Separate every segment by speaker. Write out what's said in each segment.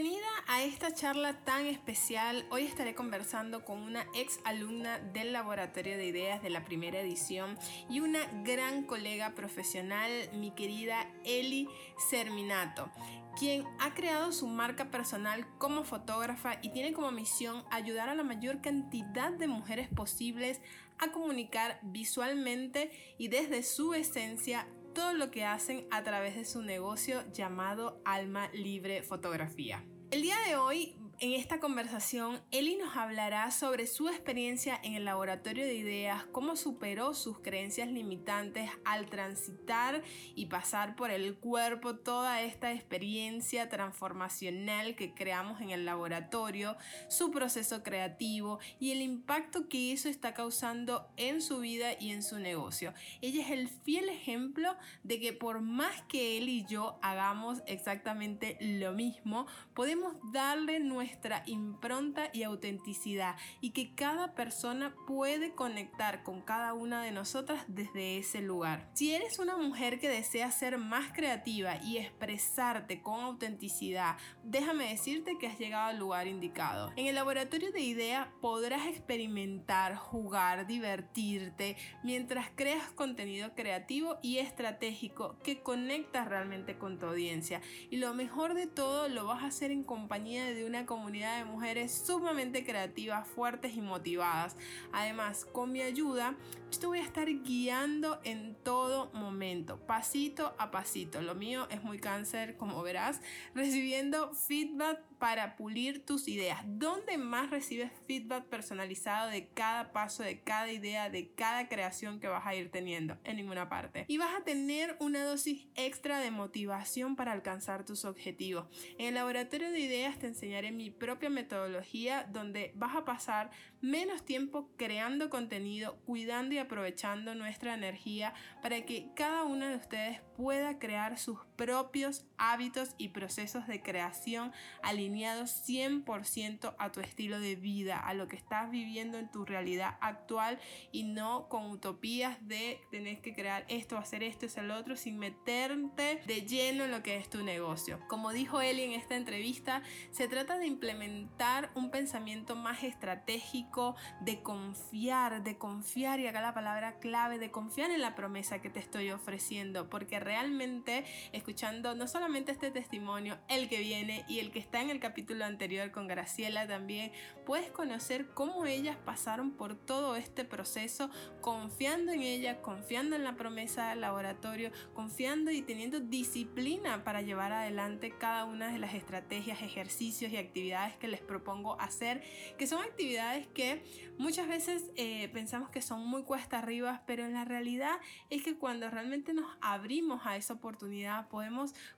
Speaker 1: Bienvenida a esta charla tan especial. Hoy estaré conversando con una ex alumna del Laboratorio de Ideas de la primera edición y una gran colega profesional, mi querida Eli Serminato, quien ha creado su marca personal como fotógrafa y tiene como misión ayudar a la mayor cantidad de mujeres posibles a comunicar visualmente y desde su esencia todo lo que hacen a través de su negocio llamado Alma Libre Fotografía. El día de hoy en esta conversación, Eli nos hablará sobre su experiencia en el laboratorio de ideas, cómo superó sus creencias limitantes al transitar y pasar por el cuerpo toda esta experiencia transformacional que creamos en el laboratorio, su proceso creativo y el impacto que eso está causando en su vida y en su negocio. Ella es el fiel ejemplo de que por más que él y yo hagamos exactamente lo mismo, podemos darle nuestra nuestra impronta y autenticidad y que cada persona puede conectar con cada una de nosotras desde ese lugar. Si eres una mujer que desea ser más creativa y expresarte con autenticidad, déjame decirte que has llegado al lugar indicado. En el laboratorio de ideas podrás experimentar, jugar, divertirte mientras creas contenido creativo y estratégico que conecta realmente con tu audiencia. Y lo mejor de todo lo vas a hacer en compañía de una comunidad comunidad de mujeres sumamente creativas, fuertes y motivadas. Además, con mi ayuda, yo te voy a estar guiando en todo momento, pasito a pasito. Lo mío es muy cáncer, como verás, recibiendo feedback para pulir tus ideas. ¿Dónde más recibes feedback personalizado de cada paso, de cada idea, de cada creación que vas a ir teniendo? En ninguna parte. Y vas a tener una dosis extra de motivación para alcanzar tus objetivos. En el laboratorio de ideas te enseñaré mi propia metodología donde vas a pasar menos tiempo creando contenido, cuidando y aprovechando nuestra energía para que cada uno de ustedes pueda crear sus propios hábitos y procesos de creación alineados 100% a tu estilo de vida, a lo que estás viviendo en tu realidad actual y no con utopías de tener que crear esto, hacer esto, es el otro, sin meterte de lleno en lo que es tu negocio. Como dijo Eli en esta entrevista, se trata de implementar un pensamiento más estratégico, de confiar, de confiar, y acá la palabra clave, de confiar en la promesa que te estoy ofreciendo, porque realmente escuchando no solamente este testimonio, el que viene y el que está en el capítulo anterior con Graciela también, puedes conocer cómo ellas pasaron por todo este proceso, confiando en ella, confiando en la promesa del laboratorio, confiando y teniendo disciplina para llevar adelante cada una de las estrategias, ejercicios y actividades que les propongo hacer, que son actividades que muchas veces eh, pensamos que son muy cuesta arriba, pero en la realidad es que cuando realmente nos abrimos a esa oportunidad podemos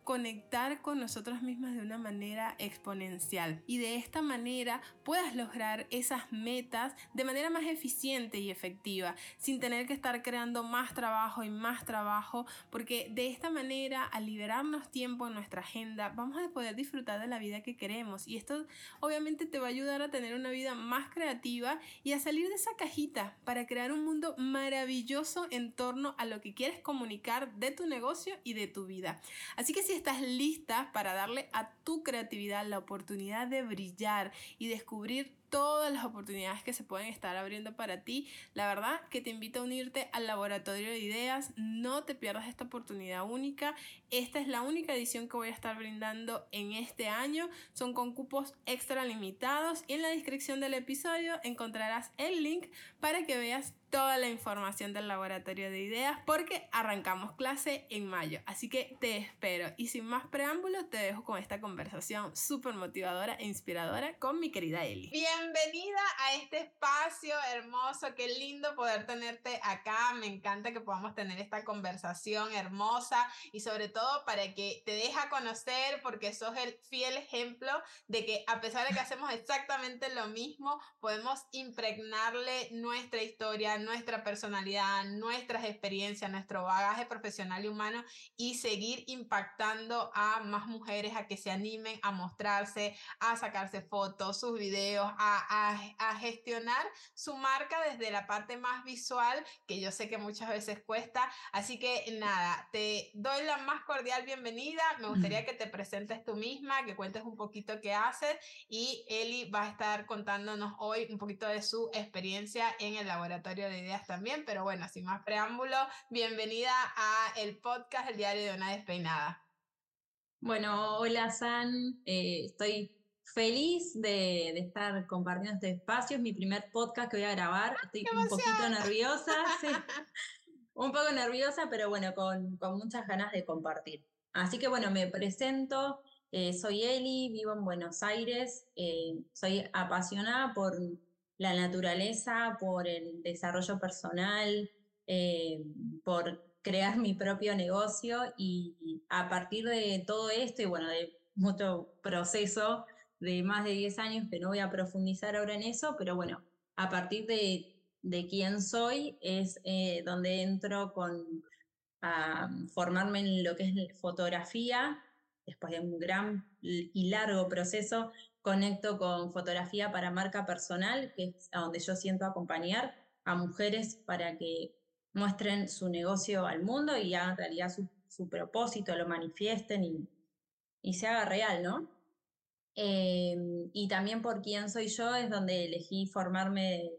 Speaker 1: conectar con nosotros mismas de una manera exponencial y de esta manera puedas lograr esas metas de manera más eficiente y efectiva, sin tener que estar creando más trabajo y más trabajo, porque de esta manera al liberarnos tiempo en nuestra agenda vamos a poder disfrutar de la vida que queremos y esto obviamente te va a ayudar a tener una vida más creativa y a salir de esa cajita para crear un mundo maravilloso en torno a lo que quieres comunicar de tu negocio y de tu vida. Así que si estás lista para darle a tu creatividad la oportunidad de brillar y descubrir todas las oportunidades que se pueden estar abriendo para ti. La verdad que te invito a unirte al laboratorio de ideas. No te pierdas esta oportunidad única. Esta es la única edición que voy a estar brindando en este año. Son con cupos extra limitados y en la descripción del episodio encontrarás el link para que veas toda la información del laboratorio de ideas porque arrancamos clase en mayo. Así que te espero. Y sin más preámbulos, te dejo con esta conversación súper motivadora e inspiradora con mi querida Eli. Bienvenida a este espacio hermoso. Qué lindo poder tenerte acá. Me encanta que podamos tener esta conversación hermosa y sobre todo para que te deja conocer porque sos el fiel ejemplo de que a pesar de que hacemos exactamente lo mismo, podemos impregnarle nuestra historia, nuestra personalidad, nuestras experiencias, nuestro bagaje profesional y humano y seguir impactando a más mujeres a que se animen a mostrarse, a sacarse fotos, sus videos, a
Speaker 2: a, a, gestionar su marca desde la parte más visual, que yo sé que muchas veces cuesta. Así que nada, te doy la más cordial bienvenida. Me gustaría que te presentes tú misma, que cuentes un poquito qué haces y Eli va a estar contándonos hoy un poquito de su experiencia en el laboratorio de ideas también. Pero bueno, sin más preámbulo, bienvenida a el podcast El Diario de una Despeinada.
Speaker 3: Bueno, hola San, eh, estoy feliz de, estar compartiendo este espacio, es mi primer podcast que voy a grabar, estoy un poquito nerviosa, un poco nerviosa, pero bueno, con, muchas ganas de compartir. Así que bueno, me presento, eh, soy Eli, vivo en Buenos Aires, eh, soy apasionada por la naturaleza, por el desarrollo personal, por crear mi propio negocio. Y a partir de todo esto y bueno, de mucho proceso de más de 10 años que no voy a profundizar ahora en eso, pero bueno, a partir de, de quién soy es eh, donde entro con a formarme en lo que es fotografía, después de un gran y largo proceso, conecto con fotografía para marca personal, que es a donde yo siento acompañar a mujeres para que muestren su negocio al mundo y hagan realidad su, propósito, lo manifiesten y, y, se haga real, ¿no? Em, y también por quién soy yo es donde elegí formarme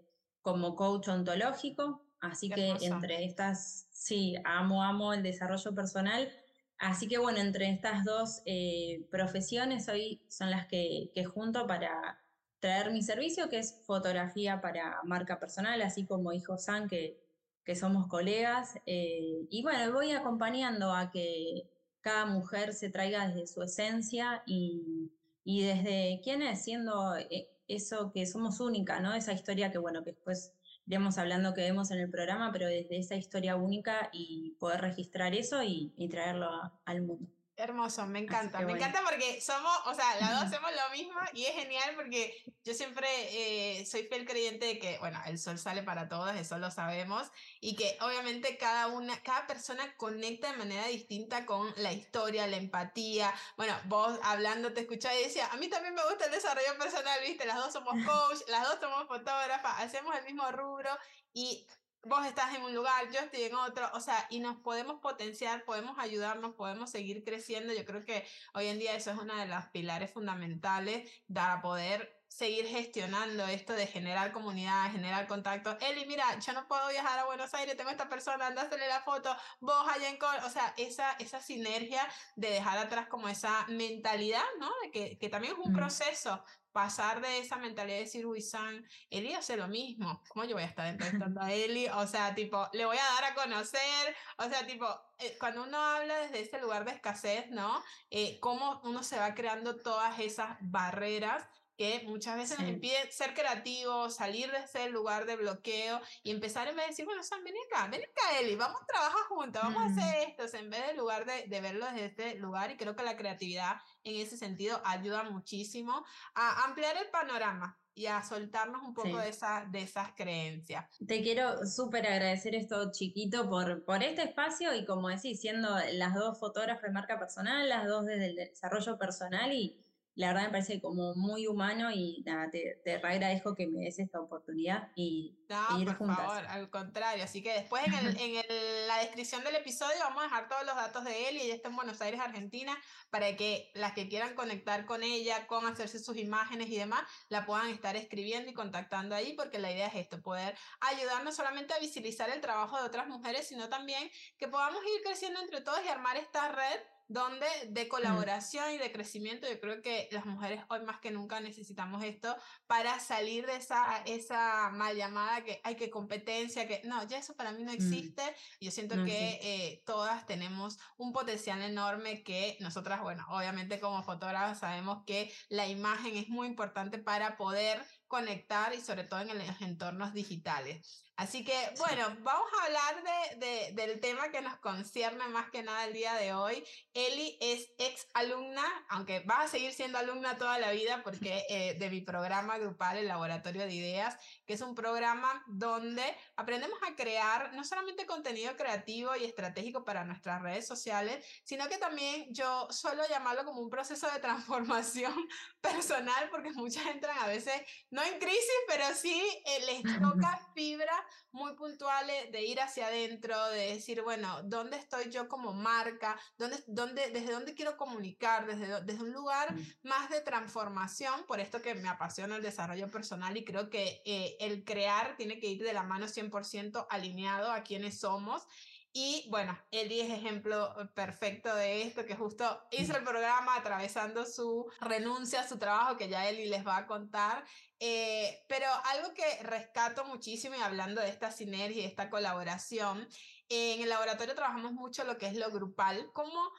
Speaker 3: como coach ontológico, así que entre estas, sí, amo, amo el desarrollo personal. Así que bueno, entre estas dos eh, profesiones hoy son las que, que junto para traer mi servicio, que es fotografía para marca personal, así como Hijo San, que que somos colegas. Eh, y bueno, voy acompañando a que cada mujer se traiga desde su esencia y, y desde quién es, siendo eh, eso que somos única, ¿no? Esa historia que, bueno, que después iremos hablando que vemos en el programa, pero desde esa historia única y poder registrar eso y, traerlo al mundo.
Speaker 2: Hermoso, me encanta. Me encanta porque somos, o sea, las dos hacemos lo mismo y es genial porque yo siempre eh, soy fiel creyente de que, bueno, el sol sale para todos, eso lo sabemos, y que obviamente cada una, cada persona conecta de manera distinta con la historia, la empatía. Bueno, vos hablando te escuchaba y decía, a mí también me gusta el desarrollo personal, viste, las dos somos coach, las dos somos fotógrafas, hacemos el mismo rubro y vos estás en un lugar, yo estoy en otro, o sea, y nos podemos potenciar, podemos ayudarnos, podemos seguir creciendo. Yo creo que hoy en día eso es una de las pilares fundamentales para poder seguir gestionando esto de generar comunidad, generar contacto. Eli, mira, yo no puedo viajar a Buenos Aires, tengo esta persona, andásele la foto, vos allá en Col, o sea, esa, esa sinergia de dejar atrás como esa mentalidad, ¿no? De que, que también es un proceso, pasar de esa mentalidad de decir, uy, San, Eli hace lo mismo, ¿cómo yo voy a estar entrevistando a Eli? O sea, tipo, le voy a dar a conocer, o sea, tipo, eh, cuando uno habla desde ese lugar de escasez, ¿no? Eh, cómo uno se va creando todas esas barreras que muchas veces nos impide ser creativos, salir de ese lugar de bloqueo y empezar en vez de decir, bueno, Sam, ven acá, ven acá, Eli, vamos a trabajar juntos, vamos a hacer esto, en vez del lugar de, de, verlo desde este lugar y creo que la creatividad en ese sentido ayuda muchísimo a ampliar el panorama y a soltarnos un poco de, esa, de esas creencias.
Speaker 3: Te quiero súper agradecer esto chiquito por, por este espacio y como decís, siendo las dos fotógrafas de marca personal, las dos desde el desarrollo personal y la verdad me parece como muy humano y nada, te, te agradezco que me des esta oportunidad y,
Speaker 2: no, por favor, al contrario. Así que después en, el, en la descripción del episodio vamos a dejar todos los datos de él y ella está en Buenos Aires, Argentina, para que las que quieran conectar con ella, con hacerse sus imágenes y demás, la puedan estar escribiendo y contactando ahí, porque la idea es esto, poder ayudarnos solamente a visibilizar el trabajo de otras mujeres, sino también que podamos ir creciendo entre todos y armar esta red donde de mm. colaboración y de crecimiento, yo creo que las mujeres hoy más que nunca necesitamos esto para salir de esa, esa mal llamada que hay que competencia, que no, ya eso para mí no mm. existe. Yo siento que eh, todas tenemos un potencial enorme que nosotras, bueno, obviamente como fotógrafas sabemos que la imagen es muy importante para poder conectar y sobre todo en los entornos digitales. Así que, bueno, vamos a hablar de, del tema que nos concierne más que nada el día de hoy. Eli es ex alumna, aunque va a seguir siendo alumna toda la vida porque eh, de mi programa grupal, el Laboratorio de Ideas, que es un programa donde aprendemos a crear no solamente contenido creativo y estratégico para nuestras redes sociales, sino que también yo suelo llamarlo como un proceso de transformación personal porque muchas entran a veces, no en crisis, pero sí eh, les toca fibras muy puntuales de ir hacia adentro, de decir, bueno, ¿dónde estoy yo como marca? ¿Dónde, dónde, ¿Desde dónde quiero comunicar? Desde, desde un lugar mm. más de transformación, por esto que me apasiona el desarrollo personal y creo que eh, el crear tiene que ir de la mano 100% alineado a quienes somos y bueno, Eli es ejemplo eh, perfecto de esto, que justo hizo el programa atravesando su renuncia su trabajo, que ya Eli les va a contar. Eh, pero algo que rescato muchísimo y hablando de esta sinergia y esta colaboración, en el laboratorio trabajamos mucho lo que es lo grupal. ¿Cómo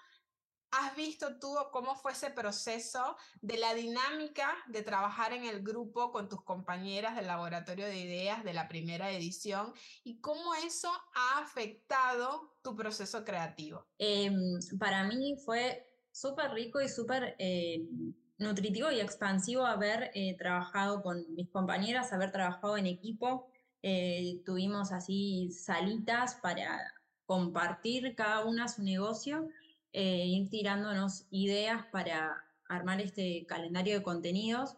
Speaker 2: has visto tú cómo fue ese proceso de la dinámica de trabajar en el grupo con tus compañeras del laboratorio de ideas de la primera edición y cómo eso ha afectado tu proceso creativo?
Speaker 3: Em, para mí fue súper rico y súper eh, nutritivo y expansivo haber eh, trabajado con mis compañeras, haber trabajado en equipo. Eh, tuvimos así salitas para compartir cada una su negocio eh, ir tirándonos ideas para armar este calendario de contenidos.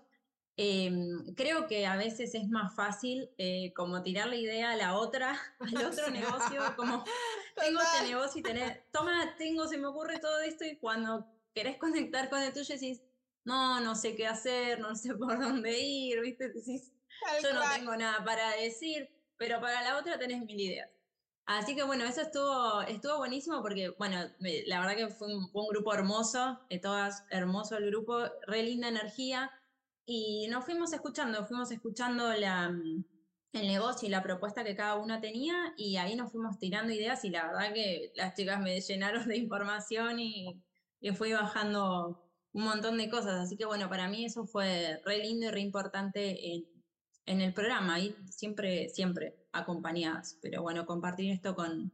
Speaker 3: Em, creo que a veces es más fácil eh, como tirar la idea a la otra, al otro negocio, como tengo este negocio y tener, toma, tengo, se me ocurre todo esto y cuando querés conectar con el tuyo decís, no, no sé qué hacer, no sé por dónde ir, ¿viste? Decís, yo no tengo nada para decir, pero para la otra tenés mil ideas. Así que bueno, eso estuvo, estuvo buenísimo porque, bueno, la verdad que fue un, grupo hermoso, de todas hermoso el grupo, re linda energía. Y nos fuimos escuchando, fuimos escuchando la, el negocio y la propuesta que cada uno tenía y ahí nos fuimos tirando ideas y la verdad que las chicas me llenaron de información y, y fui bajando un montón de cosas. Así que bueno, para mí eso fue re lindo y re importante en, en el programa, y siempre, siempre acompañadas. Pero bueno, compartir esto con,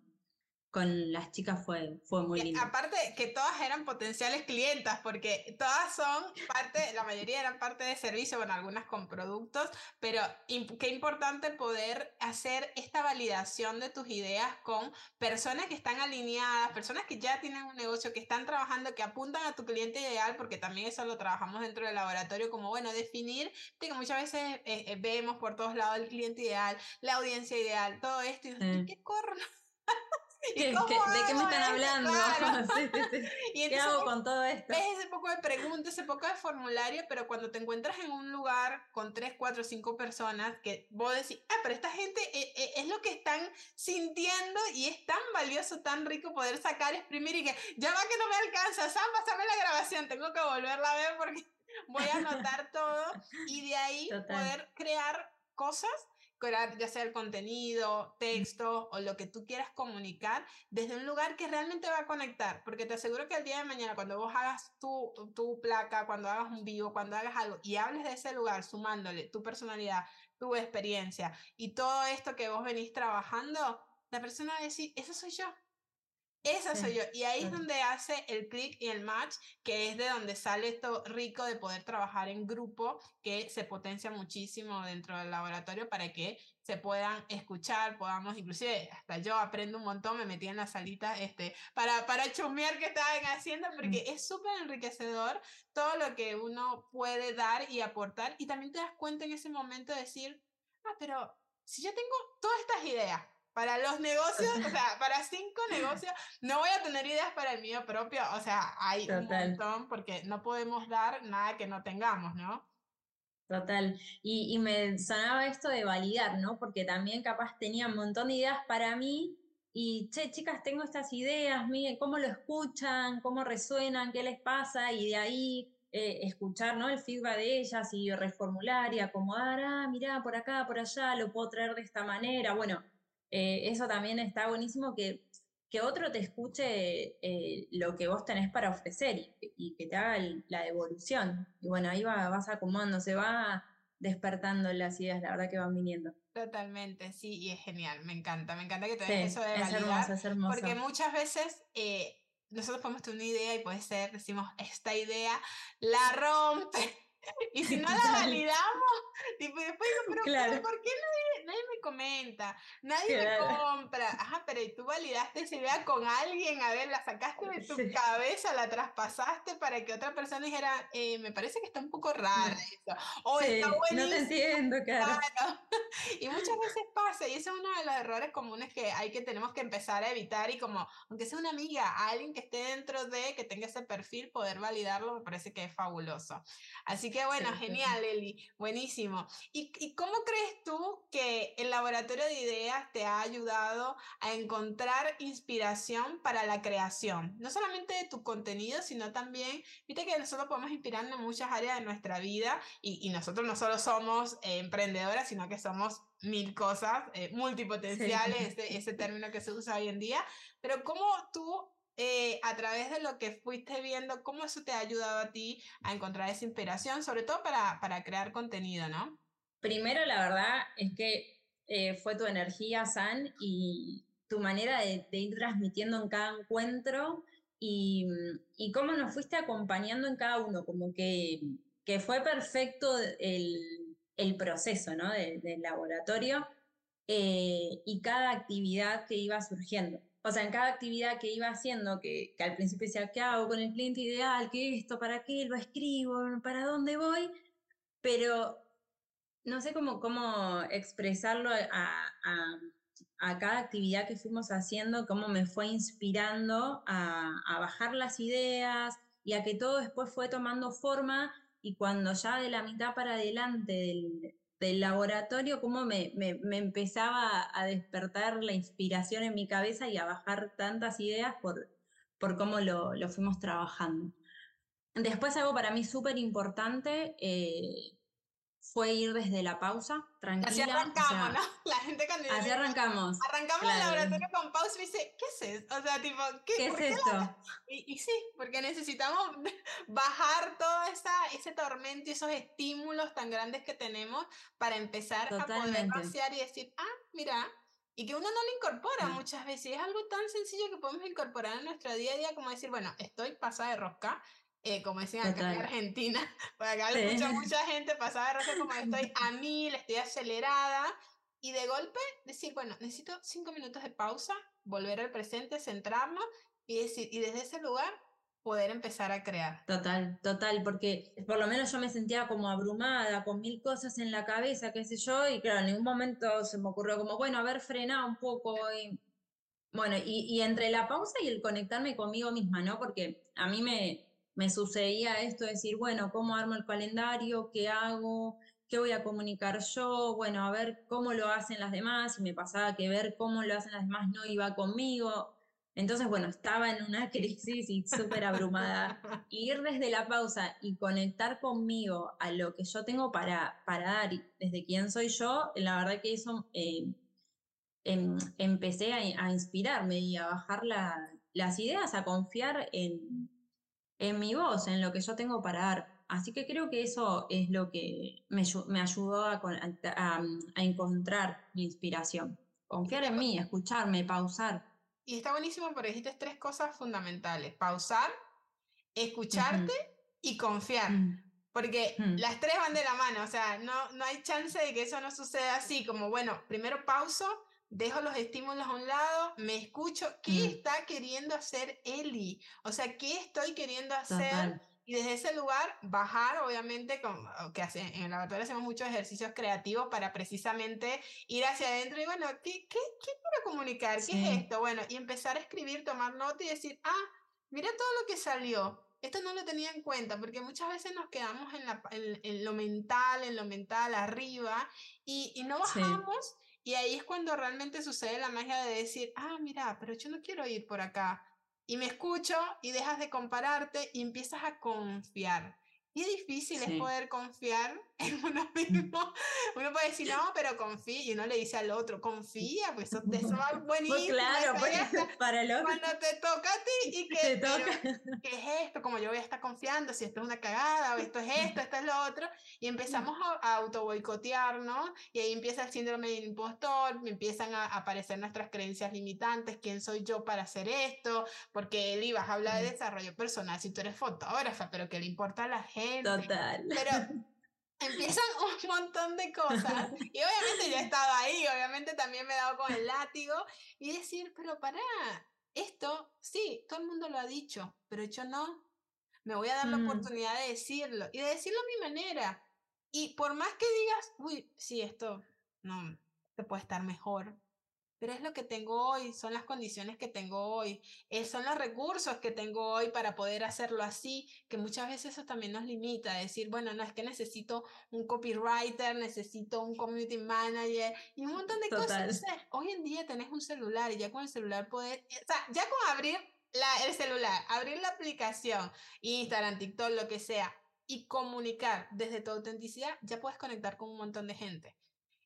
Speaker 3: con las chicas fue, fue muy lindo.
Speaker 2: Aparte que todas eran potenciales clientas, porque todas son parte, la mayoría eran parte de servicio, bueno, algunas con productos, pero qué importante poder hacer esta validación de tus ideas con personas que están alineadas, personas que ya tienen un negocio, que están trabajando, que apuntan a tu cliente ideal, porque también eso lo trabajamos dentro del laboratorio, como bueno, definir, que muchas veces eh, eh, vemos por todos lados el cliente ideal, la audiencia ideal, todo esto, y, ¿qué corno?
Speaker 3: ¿De qué me están hablando? Y ¿Qué hago con todo esto?
Speaker 2: Ves ese poco de preguntas, ese poco de formulario, pero cuando te encuentras en un lugar con 3, 4, 5 personas que vos decís, ah, pero esta gente eh, eh, es lo que están sintiendo y es tan valioso, tan rico poder sacar, exprimir y que ya va que no me alcanza, Sam, pásame la grabación, tengo que volverla a ver porque voy a anotar todo y de ahí poder crear cosas ya sea el contenido, texto o lo que tú quieras comunicar desde un lugar que realmente va a conectar, porque te aseguro que el día de mañana cuando vos hagas tu, tu placa, cuando hagas un vivo, cuando hagas algo y hables de ese lugar sumándole tu personalidad, tu experiencia y todo esto que vos venís trabajando, la persona va a decir, eso soy yo. Esa soy yo. Y ahí es donde hace el clic y el match, que es de donde sale esto rico de poder trabajar en grupo, que se potencia muchísimo dentro del laboratorio para que se puedan escuchar, podamos, inclusive hasta yo aprendo un montón, me metí en la salita este, para, para chumear qué estaban haciendo, mm. porque es súper enriquecedor todo lo que uno puede dar y aportar. Y también te das cuenta en ese momento de decir, ah, pero si yo tengo todas estas ideas, para los negocios, o sea, para cinco negocios, no voy a tener ideas para el mío propio. O sea, hay un montón porque no podemos dar nada que no tengamos, ¿no?
Speaker 3: Total. Y, y, me sonaba esto de validar, ¿no? Porque también capaz tenía un montón de ideas para mí y, che, chicas, tengo estas ideas, miren cómo lo escuchan, cómo resuenan, qué les pasa y de ahí eh, escuchar, ¿no? El feedback de ellas y reformular y acomodar, ah, mirá, por acá, por allá, lo puedo traer de esta manera. Bueno, eh, eso también está buenísimo que, que otro te escuche eh, lo que vos tenés para ofrecer y, que te haga la devolución. Y bueno, ahí va, vas acomodando, se va despertando las ideas, la verdad que van viniendo.
Speaker 2: Totalmente, sí, y es genial, me encanta, me encanta que te des eso de validar, es hermoso, es hermoso. porque muchas veces eh, nosotros podemos tener una idea y puede ser, decimos, esta idea la rompe, y si no la validamos, tipo, después pero, ¿por qué nadie, nadie, me comenta, nadie me compra. Ajá, pero ¿y tú validaste esa idea con alguien? A ver, la sacaste de tu cabeza, la traspasaste para que otra persona dijera, eh, me parece que está un poco rara eso. O está
Speaker 3: No te entiendo, claro.
Speaker 2: Y muchas veces pasa, y eso es uno de los errores comunes que hay que tenemos que empezar a evitar y como, aunque sea una amiga, alguien que esté dentro de, que tenga ese perfil, poder validarlo, me parece que es fabuloso. Así que bueno, genial, Eli, buenísimo. ¿Y, ¿Y cómo crees tú que el laboratorio de ideas te ha ayudado a encontrar inspiración para la creación? No solamente de tu contenido, sino también, viste que nosotros podemos inspirarnos en muchas áreas de nuestra vida y, y nosotros no solo somos eh, emprendedoras, sino que somos mil cosas, eh, multipotenciales, ese, ese, término que se usa hoy en día, pero ¿cómo tú, eh, a través de lo que fuiste viendo, cómo eso te ha ayudado a ti a encontrar esa inspiración, sobre todo para, para crear contenido, ¿no?
Speaker 3: Primero, la verdad es que eh, fue tu energía, San, y tu manera de, ir transmitiendo en cada encuentro y, y, cómo nos fuiste acompañando en cada uno, como que, que fue perfecto el el proceso ¿no? del laboratorio eh, y cada actividad que iba surgiendo. O sea, en cada actividad que iba haciendo, que, al principio decía, ¿qué hago con el cliente ideal? ¿Qué esto? ¿Para qué? ¿Lo escribo? ¿Para dónde voy? Pero no sé cómo, cómo expresarlo a, a, cada actividad que fuimos haciendo, cómo me fue inspirando a, a bajar las ideas y a que todo después fue tomando forma y cuando ya de la mitad para adelante del, del laboratorio, cómo me, me, me, empezaba a despertar la inspiración en mi cabeza y a bajar tantas ideas por, por cómo lo, lo fuimos trabajando. Después algo para mí súper importante, eh, fue ir desde la pausa, tranquila.
Speaker 2: Así arrancamos, ¿no? La gente cuando
Speaker 3: Así arrancamos.
Speaker 2: Arrancamos el laboratorio con pausa y dice, ¿qué es eso? O sea, tipo,
Speaker 3: ¿qué, ¿Qué es esto?
Speaker 2: Y, y, sí, porque necesitamos bajar todo esa, ese tormento y esos estímulos tan grandes que tenemos para empezar a poder vaciar y decir, ah, mira, y que uno no lo incorpora muchas veces. Es algo tan sencillo que podemos incorporar en nuestro día a día como decir, bueno, estoy pasada de rosca, eh, como decían acá en Argentina, porque acá sí. escucha mucha gente pasaba de rosa como estoy a mil, estoy acelerada, y de golpe decir, bueno, necesito cinco minutos de pausa, volver al presente, centrarnos y decir, y desde ese lugar poder empezar a crear.
Speaker 3: Total, total, porque por lo menos yo me sentía como abrumada, con mil cosas en la cabeza, qué sé yo, y claro, en ningún momento se me ocurrió como, bueno, a ver, frena un poco y... Bueno, y, y entre la pausa y el conectarme conmigo misma, ¿no? Porque a mí me, me sucedía esto de decir, bueno, ¿cómo armo el calendario? ¿Qué hago? ¿Qué voy a comunicar yo? Bueno, a ver cómo lo hacen las demás. Y me pasaba que ver cómo lo hacen las demás no iba conmigo. Entonces, bueno, estaba en una crisis y súper abrumada. ir desde la pausa y conectar conmigo a lo que yo tengo para, para dar, desde quién soy yo, la verdad que eso eh, em, empecé a, a, inspirarme y a bajar la, las ideas, a confiar en, en mi voz, en lo que yo tengo para dar. Así que creo que eso es lo que me, me ayudó a, a, a, encontrar mi inspiración. Confiar en mí, escucharme, pausar.
Speaker 2: Y está buenísimo porque dijiste tres cosas fundamentales. Pausar, escucharte uh -huh. y confiar. Mm. Porque mm. las tres van de la mano, o sea, no, no hay chance de que eso no suceda así, como, bueno, primero pauso, dejo los estímulos a un lado, me escucho, ¿qué mm. está queriendo hacer Eli? O sea, ¿qué estoy queriendo hacer? Total. Y desde ese lugar bajar, obviamente, con, que hace, en el laboratorio hacemos muchos ejercicios creativos para precisamente ir hacia adentro y bueno, ¿qué, qué, qué quiero comunicar? ¿Qué sí. es esto? Bueno, y empezar a escribir, tomar nota y decir, ah, mira todo lo que salió. Esto no lo tenía en cuenta porque muchas veces nos quedamos en, la, en, en lo mental, en lo mental arriba y, y no bajamos. Sí y ahí es cuando realmente sucede la magia de decir, ah, mira, pero yo no quiero ir por acá. Y me escucho y dejas de compararte y empiezas a confiar. Y es difícil sí. es poder confiar en uno mismo. Uno puede decir, no, pero confía. Y uno le dice al otro, confía, pues eso, eso va buenísimo.
Speaker 3: Pues claro, pues, para el otro.
Speaker 2: Cuando te toca a ti y que,
Speaker 3: te toca.
Speaker 2: ¿qué es esto? Como yo voy a estar confiando, si esto es una cagada, o esto es esto, esto es lo otro. Y empezamos a, a auto boicotearnos. Y ahí empieza el síndrome del impostor, empiezan a aparecer nuestras creencias limitantes. ¿Quién soy yo para hacer esto? Porque él ibas a hablar de desarrollo personal si tú eres fotógrafa, pero ¿qué le importa a la gente?
Speaker 3: Total.
Speaker 2: Pero empiezan un montón de cosas. Y obviamente yo he estado ahí, obviamente también me he dado con el látigo. Y decir, pero para, esto, sí, todo el mundo lo ha dicho, pero yo no. Me voy a dar la mm. oportunidad de decirlo y de decirlo a mi manera. Y por más que digas, uy, sí, esto no, te puede estar mejor, pero es lo que tengo hoy, son las condiciones que tengo hoy, eh, son los recursos que tengo hoy para poder hacerlo así, que muchas veces eso también nos limita, decir, bueno, no es que necesito un copywriter, necesito un community manager y un montón de cosas. hoy en día tenés un celular y ya con el celular poder, o sea, ya con abrir la, el celular, abrir la aplicación, Instagram, TikTok, lo que sea, y comunicar desde tu autenticidad, ya puedes conectar con un montón de gente.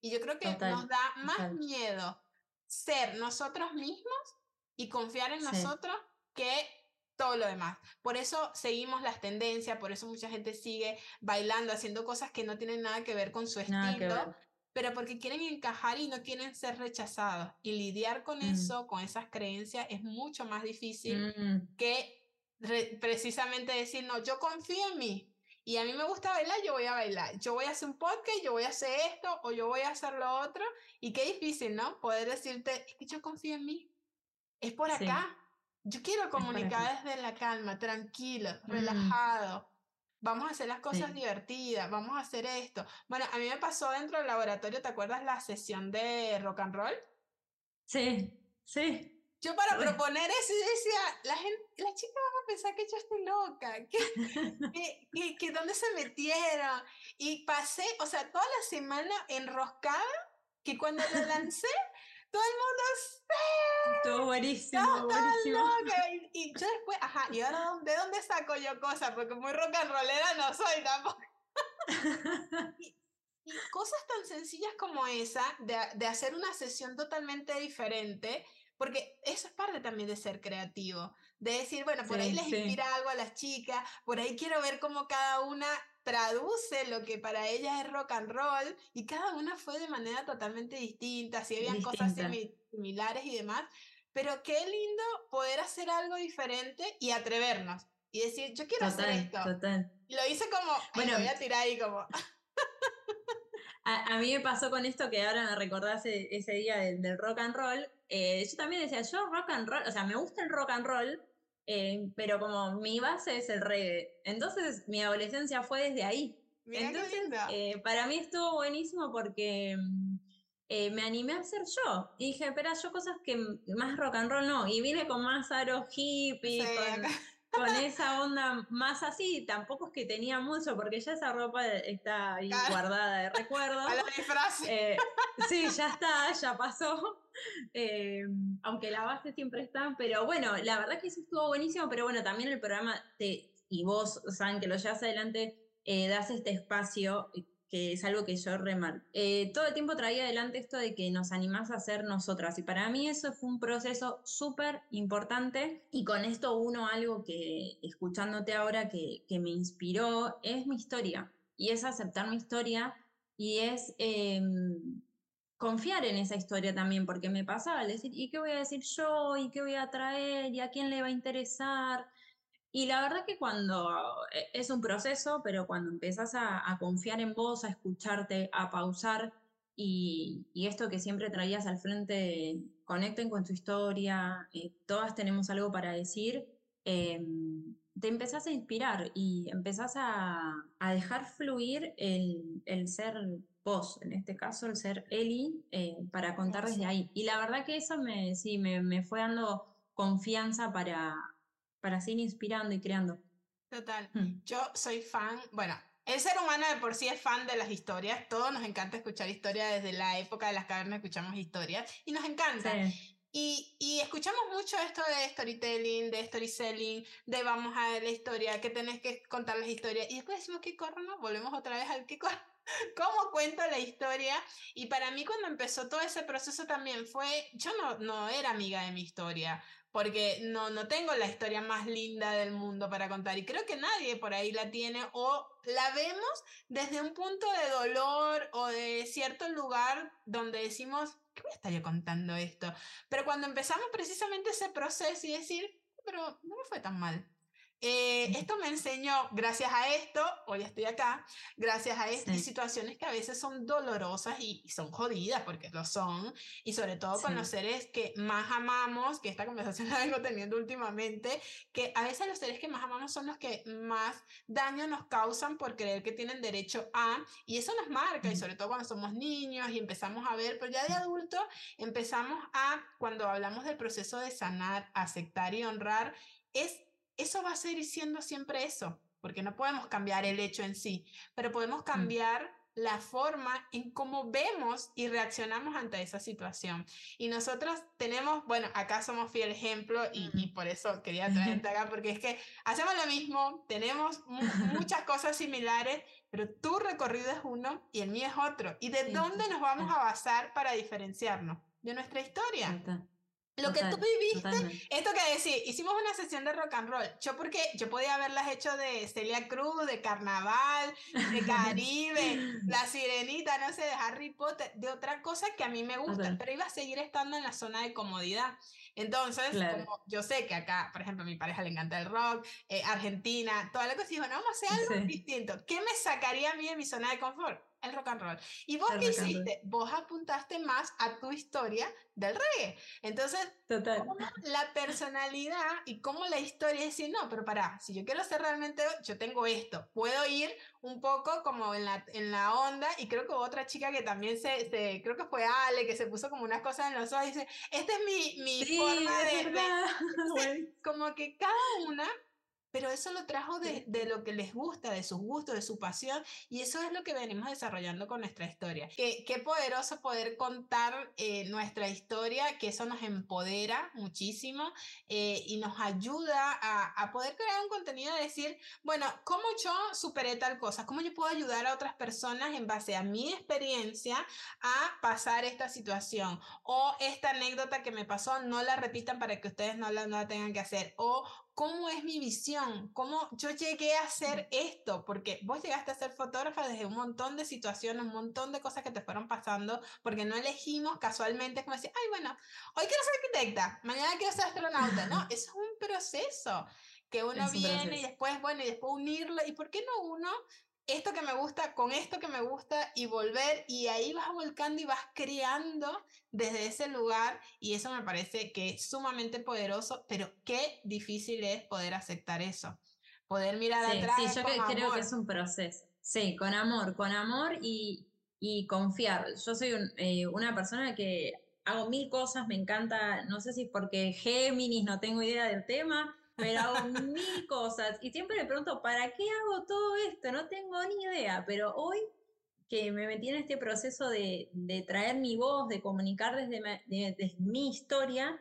Speaker 2: Y yo creo que nos da más miedo ser nosotros mismos y confiar en nosotros que todo lo demás. Por eso seguimos las tendencias, por eso mucha gente sigue bailando, haciendo cosas que no tienen nada que ver con su estilo, pero porque quieren encajar y no quieren ser rechazados. Y lidiar con mm. eso, con esas creencias, es mucho más difícil mm. que precisamente decir, no, yo confío en mí, y a mí me gusta bailar, yo voy a bailar. Yo voy a hacer un podcast, yo voy a hacer esto o yo voy a hacer lo otro. Y qué difícil, ¿no? Poder decirte, es que yo confío en mí. Es por acá. Yo quiero comunicar desde la calma, tranquilo, mm. relajado. Vamos a hacer las cosas divertidas, vamos a hacer esto. Bueno, a mí me pasó dentro del laboratorio, ¿te acuerdas la sesión de rock and roll?
Speaker 3: Sí, sí.
Speaker 2: Yo para proponer eso decía, la gente, las chicas van a pensar que yo estoy loca, que, que, que, dónde se metieron. Y pasé, o sea, toda la semana enroscada, que cuando lo lancé, todo el mundo, ¡Sí!
Speaker 3: Todo buenísimo, buenísimo.
Speaker 2: Y, yo después, ajá, ¿y ahora de dónde saco yo cosas? Porque muy rock and rollera no soy tampoco. y, y cosas tan sencillas como esa, de, de hacer una sesión totalmente diferente, porque eso es parte también de ser creativo, de decir, bueno, por ahí les inspira algo a las chicas, por ahí quiero ver cómo cada una traduce lo que para ellas es rock and roll y cada una fue de manera totalmente distinta, si habían cosas similares y demás, pero qué lindo poder hacer algo diferente y atrevernos y decir, yo quiero hacer esto. Y lo hice como, bueno, voy a tirar ahí como...
Speaker 3: A, mí me pasó con esto que ahora me recordás ese, día del, rock and roll. Eh, yo también decía, yo rock and roll, o sea, me gusta el rock and roll, eh, pero como mi base es el reggae. Entonces mi adolescencia fue desde ahí. Entonces, eh, para mí estuvo buenísimo porque me animé a hacer yo. Y dije, espera, yo cosas que más rock and roll no. Y vine con más aro hippie, con con esa onda más así, tampoco es que tenía mucho, porque ya esa ropa está ahí guardada de recuerdo.
Speaker 2: A la eh,
Speaker 3: sí, ya está, ya pasó. Eh, aunque la base siempre está, pero bueno, la verdad que eso estuvo buenísimo, pero bueno, también el programa te, y vos, saben que lo llevas adelante, eh, das este espacio que es algo que yo remarco. Eh, todo el tiempo traía adelante esto de que nos animás a ser nosotras y para mí eso fue un proceso súper importante y con esto uno algo que escuchándote ahora que, que, me inspiró es mi historia y es aceptar mi historia y es em, confiar en esa historia también porque me pasaba al decir, ¿y qué voy a decir yo? ¿Y qué voy a traer? ¿Y a quién le va a interesar? Y la verdad que cuando eh, es un proceso, pero cuando empiezas a, confiar en vos, a escucharte, a pausar y, esto que siempre traías al frente, conecten con tu historia, eh, todas tenemos algo para decir, em, te empezás a inspirar y empezás a, dejar fluir el, ser vos, en este caso el ser Eli, eh, para contar desde ahí. Y la verdad que eso me, sí, me, me fue dando confianza para, para seguir inspirando y creando.
Speaker 2: Total. Hmm. Yo soy fan, bueno, el ser humano de por sí es fan de las historias. Todos nos encanta escuchar historias desde la época de las cavernas, escuchamos historias y nos encanta. Y, y, escuchamos mucho esto de storytelling, de storytelling, de vamos a ver la historia, que tenés que contar las historias. Y después decimos que corro, ¿no? Volvemos otra vez al que corro. ¿Cómo cuento la historia? Y para mí cuando empezó todo ese proceso también fue, yo no, no era amiga de mi historia porque no, no tengo la historia más linda del mundo para contar y creo que nadie por ahí la tiene o la vemos desde un punto de dolor o de cierto lugar donde decimos, ¿qué voy a estar yo contando esto? Pero cuando empezamos precisamente ese proceso y decir, pero no me fue tan mal. Eh, esto me enseñó, gracias a esto, hoy estoy acá, gracias a estas situaciones que a veces son dolorosas y, son jodidas, porque lo son, y sobre todo con los seres que más amamos, que esta conversación la vengo teniendo últimamente, que a veces los seres que más amamos son los que más daño nos causan por creer que tienen derecho a, y eso nos marca, y sobre todo cuando somos niños y empezamos a ver, pero ya de adulto empezamos a, cuando hablamos del proceso de sanar, aceptar y honrar, es eso va a seguir siendo siempre eso, porque no podemos cambiar el hecho en sí, pero podemos mm. cambiar la forma en cómo vemos y reaccionamos ante esa situación. Y nosotros tenemos, bueno, acá somos fiel ejemplo y, por eso quería traerte acá, porque es que hacemos lo mismo, tenemos muchas cosas similares, pero tu recorrido es uno y el mío es otro. ¿Y de dónde nos vamos a basar para diferenciarnos? De nuestra historia. Lo que tú viviste, esto que decir, hicimos una sesión de rock and roll. Yo porque yo podía haberlas hecho de Celia Cruz, de Carnaval, de Caribe, La Sirenita, no sé, de Harry Potter, de otra cosa que a mí me gusta, pero iba a seguir estando en la zona de comodidad. Entonces, como yo sé que acá, por ejemplo, a mi pareja le encanta el rock, eh, Argentina, toda la cosa, dijo, no, vamos a hacer algo distinto. ¿Qué me sacaría a mí de mi zona de confort? El rock and roll. ¿Y vos qué hiciste? Vos apuntaste más a tu historia del reggae. Entonces, la personalidad y cómo la historia es decir, no, pero para, si yo quiero ser realmente, yo tengo esto. Puedo ir un poco como en la, en la onda y creo que otra chica que también se, se creo que fue Ale, que se puso como unas cosas en los ojos y dice, esta es mi, mi forma de, de como que cada una pero eso lo trajo de, de, lo que les gusta, de sus gustos, de su pasión, y eso es lo que venimos desarrollando con nuestra historia. Qué, qué poderoso poder contar eh, nuestra historia, que eso nos empodera muchísimo eh, y nos ayuda a, a, poder crear un contenido de decir, bueno, ¿cómo yo superé tal cosa? ¿Cómo yo puedo ayudar a otras personas en base a mi experiencia a pasar esta situación? O esta anécdota que me pasó, no la repitan para que ustedes no la, no la tengan que hacer. O cómo es mi visión, cómo yo llegué a hacer esto, porque vos llegaste a ser fotógrafa desde un montón de situaciones, un montón de cosas que te fueron pasando, porque no elegimos casualmente, como decir, ay, bueno, hoy quiero ser arquitecta, mañana quiero ser astronauta, no, eso es un proceso que uno viene y después, bueno, y después unirlo, y por qué no uno esto que me gusta con esto que me gusta y volver y ahí vas volcando y vas creando desde ese lugar y eso me parece que es sumamente poderoso, pero qué difícil es poder aceptar eso, poder mirar atrás.
Speaker 3: Sí, yo creo que es un proceso, sí, con amor, con amor y, y confiar. Yo soy eh, una persona que hago mil cosas, me encanta, no sé si porque Géminis, no tengo idea del tema, pero hago mil cosas y siempre me pregunto, ¿para qué hago todo esto? No tengo ni idea, pero hoy que me metí en este proceso de, de traer mi voz, de comunicar desde, desde, mi historia,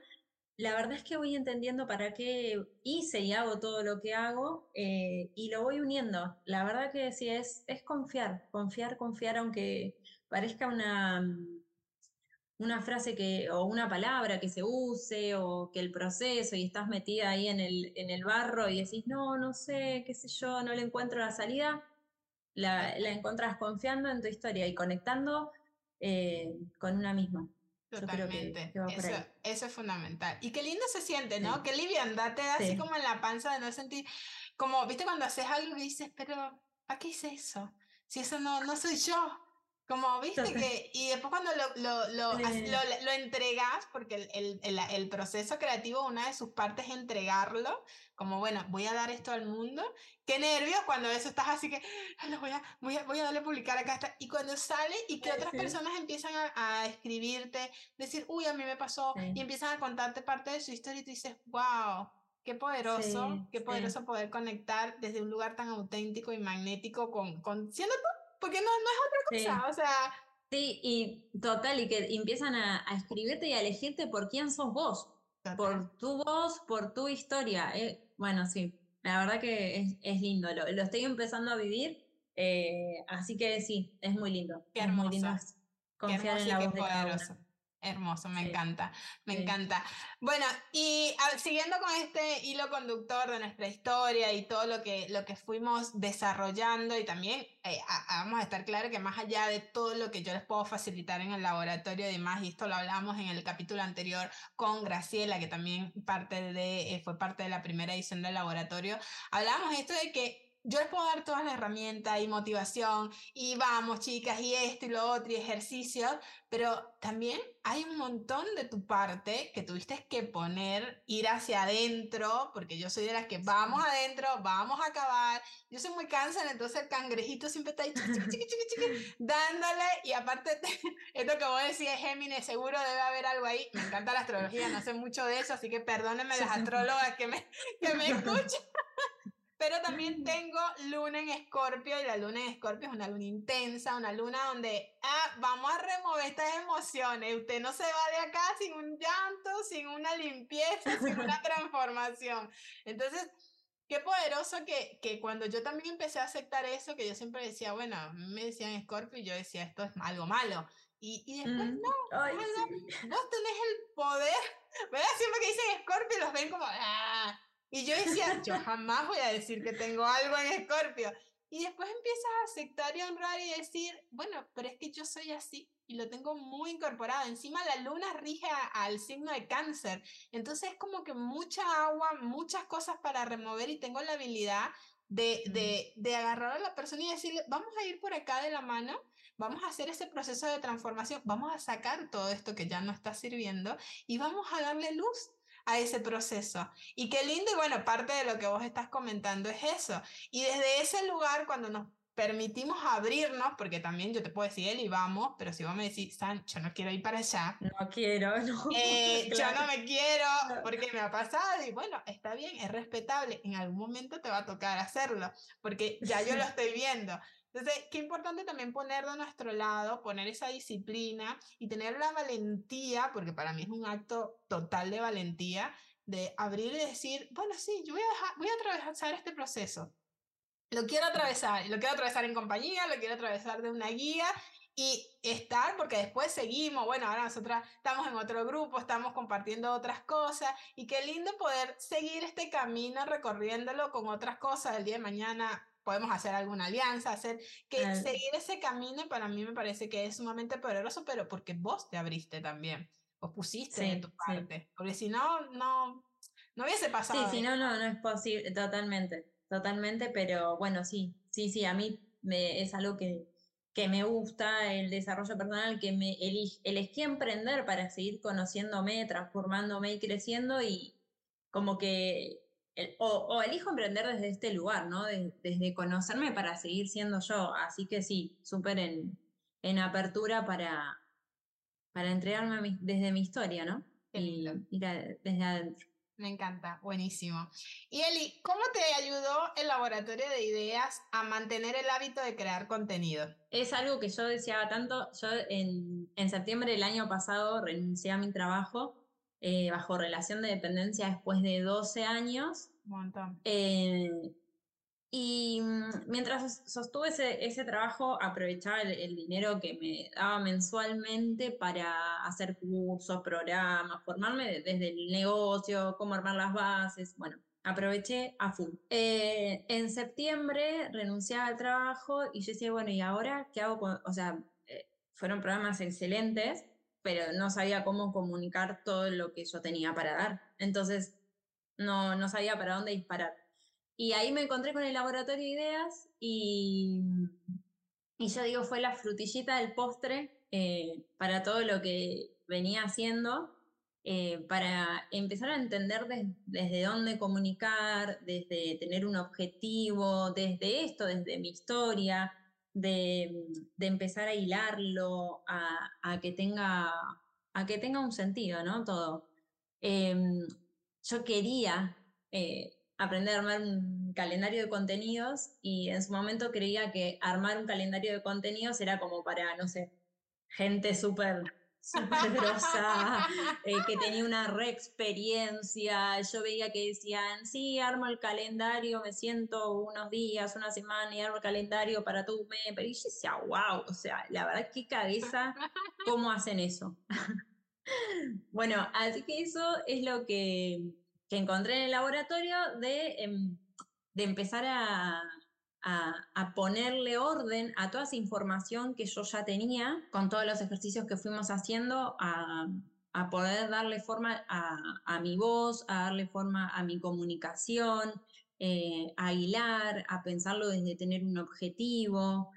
Speaker 3: la verdad es que voy entendiendo para qué hice y hago todo lo que hago eh, y lo voy uniendo. La verdad que sí, es, es confiar, confiar, confiar, aunque parezca una, una frase que, o una palabra que se use, o que el proceso, y estás metida ahí en el, en el barro y decís, no, no sé, qué sé yo, no le encuentro la salida, la, la encontrás confiando en tu historia y conectando eh, con una misma.
Speaker 2: Totalmente. eso, eso, es fundamental. Y qué lindo se siente, ¿no? Qué liviandad te da así como en la panza de no sentir, como, viste, cuando haces algo y dices, pero, ¿para qué hice eso? Si eso no, no soy yo. Como viste que, y después cuando lo, lo, lo, lo, entregas, porque el, el, el, proceso creativo, una de sus partes es entregarlo, como bueno, voy a dar esto al mundo, qué nervios cuando eso estás así que, lo voy, a, voy, a, voy a darle a publicar acá, está. y cuando sale y que otras personas empiezan a, a, escribirte, decir, uy, a mí me pasó, y empiezan a contarte parte de su historia y tú dices, wow, qué poderoso, qué poderoso poder conectar desde un lugar tan auténtico y magnético con, con siendo tú porque no, no es otra cosa, o sea...
Speaker 3: Sí, y total, y que empiezan a, a, escribirte y a elegirte por quién sos vos, por tu voz, por tu historia. Eh, bueno, sí, la verdad que es, es lindo, lo, lo, estoy empezando a vivir, eh, así que sí, es muy lindo.
Speaker 2: Qué hermoso.
Speaker 3: Es muy lindo confiar en la voz de cada
Speaker 2: Hermoso, me encanta, me encanta. Bueno, y siguiendo con este hilo conductor de nuestra historia y todo lo que, lo que fuimos desarrollando y también eh, vamos a estar claros que más allá de todo lo que yo les puedo facilitar en el laboratorio y demás, y esto lo hablamos en el capítulo anterior con Graciela, que también parte de, eh, fue parte de la primera edición del laboratorio, hablamos esto de que yo les puedo dar todas las herramientas y motivación y vamos chicas y esto y lo otro y ejercicios, pero también hay un montón de tu parte que tuviste que poner, ir hacia adentro, porque yo soy de las que vamos adentro, vamos a acabar. Yo soy muy cansada, entonces el cangrejito siempre está ahí chiqui, chiqui, chiqui, dándole y aparte esto que vos decís Géminis, seguro debe haber algo ahí. Me encanta la astrología, no sé mucho de eso, así que perdónenme las astrólogas que me, que me escuchan. Pero también tengo luna en escorpio y la luna en escorpio es una luna intensa, una luna donde ah, vamos a remover estas emociones. Usted no se va de acá sin un llanto, sin una limpieza, sin una transformación. Entonces, qué poderoso que, que cuando yo también empecé a aceptar eso, que yo siempre decía, bueno, me decían escorpio y yo decía, esto es algo malo. Y, y después, mm, no, vos tenés el poder. ¿Verdad? Siempre que dicen escorpio los ven como, ah, y yo decía, yo jamás voy a decir que tengo algo en Escorpio. Y después empiezas a aceptar y honrar y decir, bueno, pero es que yo soy así y lo tengo muy incorporado. Encima la luna rige al signo de cáncer. Entonces es como que mucha agua, muchas cosas para remover y tengo la habilidad de, de, de agarrar a la persona y decirle, vamos a ir por acá de la mano, vamos a hacer ese proceso de transformación, vamos a sacar todo esto que ya no está sirviendo y vamos a darle luz a ese proceso. Y qué lindo, y bueno, parte de lo que vos estás comentando es eso. Y desde ese lugar, cuando nos permitimos abrirnos, porque también yo te puedo decir, él y vamos, pero si vos me decís, San, yo no quiero ir para allá.
Speaker 3: No quiero, no.
Speaker 2: Eh, yo no me quiero, porque me ha pasado, y bueno, está bien, es respetable, en algún momento te va a tocar hacerlo, porque ya yo lo estoy viendo. Entonces, qué importante también poner de nuestro lado, poner esa disciplina y tener la valentía, porque para mí es un acto total de valentía, de abrir y decir, bueno, sí, yo voy a, dejar, voy a atravesar este proceso. Lo quiero atravesar, lo quiero atravesar en compañía, lo quiero atravesar de una guía y estar, porque después seguimos, bueno, ahora nosotras estamos en otro grupo, estamos compartiendo otras cosas y qué lindo poder seguir este camino recorriéndolo con otras cosas el día de mañana podemos hacer alguna alianza, hacer que seguir ese camino para mí me parece que es sumamente poderoso, pero porque vos te abriste también, vos pusiste de tu parte, porque si no, no, no hubiese pasado.
Speaker 3: Sí, si no, no, no es posible, totalmente, totalmente, pero bueno, sí, sí, sí, a mí me, es algo que, que me gusta, el desarrollo personal, que me elegí emprender para seguir conociéndome, transformándome y creciendo y como que o, elijo emprender desde este lugar, ¿no? desde conocerme para seguir siendo yo. Así que sí, súper en, en, apertura para, para entregarme desde mi historia, ¿no?
Speaker 2: y ir desde adentro. Me encanta, buenísimo. Y Eli, ¿cómo te ayudó el laboratorio de ideas a mantener el hábito de crear contenido?
Speaker 3: Es algo que yo deseaba tanto. Yo en, en septiembre del año pasado renuncié a mi trabajo eh, bajo relación de dependencia después de 12 años. Eh, y mm, mientras sostuve ese, ese trabajo, aprovechaba el, dinero que me daba mensualmente para hacer cursos, programas, formarme desde el negocio, cómo armar las bases. Bueno, aproveché a full. Eh, en septiembre renuncié al trabajo y yo decía, bueno, ¿y ahora qué hago? Con, o sea, fueron programas excelentes, pero no sabía cómo comunicar todo lo que yo tenía para dar. Entonces, no, no sabía para dónde disparar. Y ahí me encontré con el laboratorio de ideas y, y yo digo, fue la frutillita del postre eh, para todo lo que venía haciendo, eh, para empezar a entender desde dónde comunicar, desde tener un objetivo, desde esto, desde mi historia, de, empezar a hilarlo, a, que tenga, a que tenga un sentido, ¿no? Todo. Em, yo quería eh, aprender a armar un calendario de contenidos y en su momento creía que armar un calendario de contenidos era como para, no sé, gente súper grosa, eh, que tenía una re experiencia. Yo veía que decían, sí, armo el calendario, me siento unos días, una semana y armo el calendario para tu mes. Pero yo decía, wow, o sea, la verdad, qué cabeza, ¿cómo hacen eso? Bueno, así que eso es lo que, que encontré en el laboratorio de, em, de empezar a, a, ponerle orden a toda esa información que yo ya tenía con todos los ejercicios que fuimos haciendo, a, poder darle forma a, mi voz, a darle forma a mi comunicación, eh, a hilar, a pensarlo desde tener un objetivo.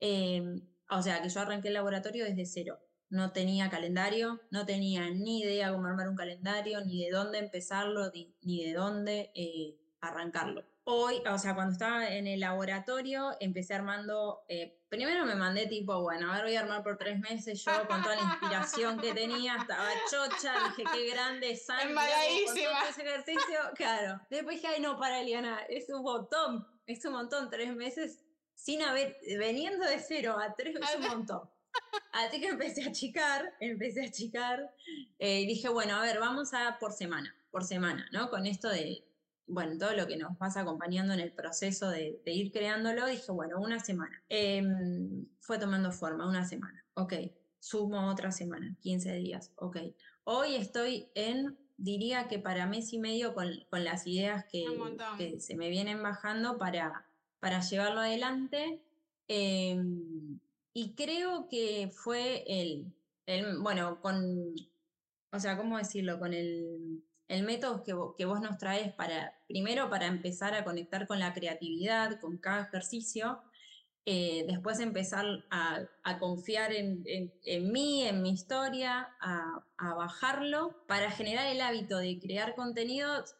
Speaker 3: Em, o sea, que yo arranqué el laboratorio desde cero. No tenía calendario, no tenía ni idea cómo armar un calendario, ni de dónde empezarlo, ni, de dónde eh, arrancarlo hoy, o sea, cuando estaba en el laboratorio, empecé armando, eh, primero me mandé tipo, bueno, a ver, voy a armar por tres meses, yo con toda la inspiración que tenía, estaba chocha, dije, qué grande, sangre, ese ejercicio, claro. Después dije, ay, no, para, Eliana, es un montón, es un montón, tres meses sin haber, veniendo de cero a tres, es un montón. Así que empecé a achicar, empecé a achicar, eh, y dije, bueno, a ver, vamos a por semana, por semana, ¿no? Con esto de bueno, todo lo que nos vas acompañando en el proceso de, ir creándolo, dije, bueno, una semana. Em, fue tomando forma, una semana. Ok, sumo otra semana, 15 días. Ok. Hoy estoy en, diría que para mes y medio con, las ideas que, que, se me vienen bajando para, para llevarlo adelante. Em, y creo que fue el, el, bueno, con, o sea, ¿cómo decirlo? Con el el método que, vos nos traes para, primero para empezar a conectar con la creatividad, con cada ejercicio, eh, después empezar a, confiar en, mí, en mi historia, a, a, bajarlo, para generar el hábito de crear contenidos,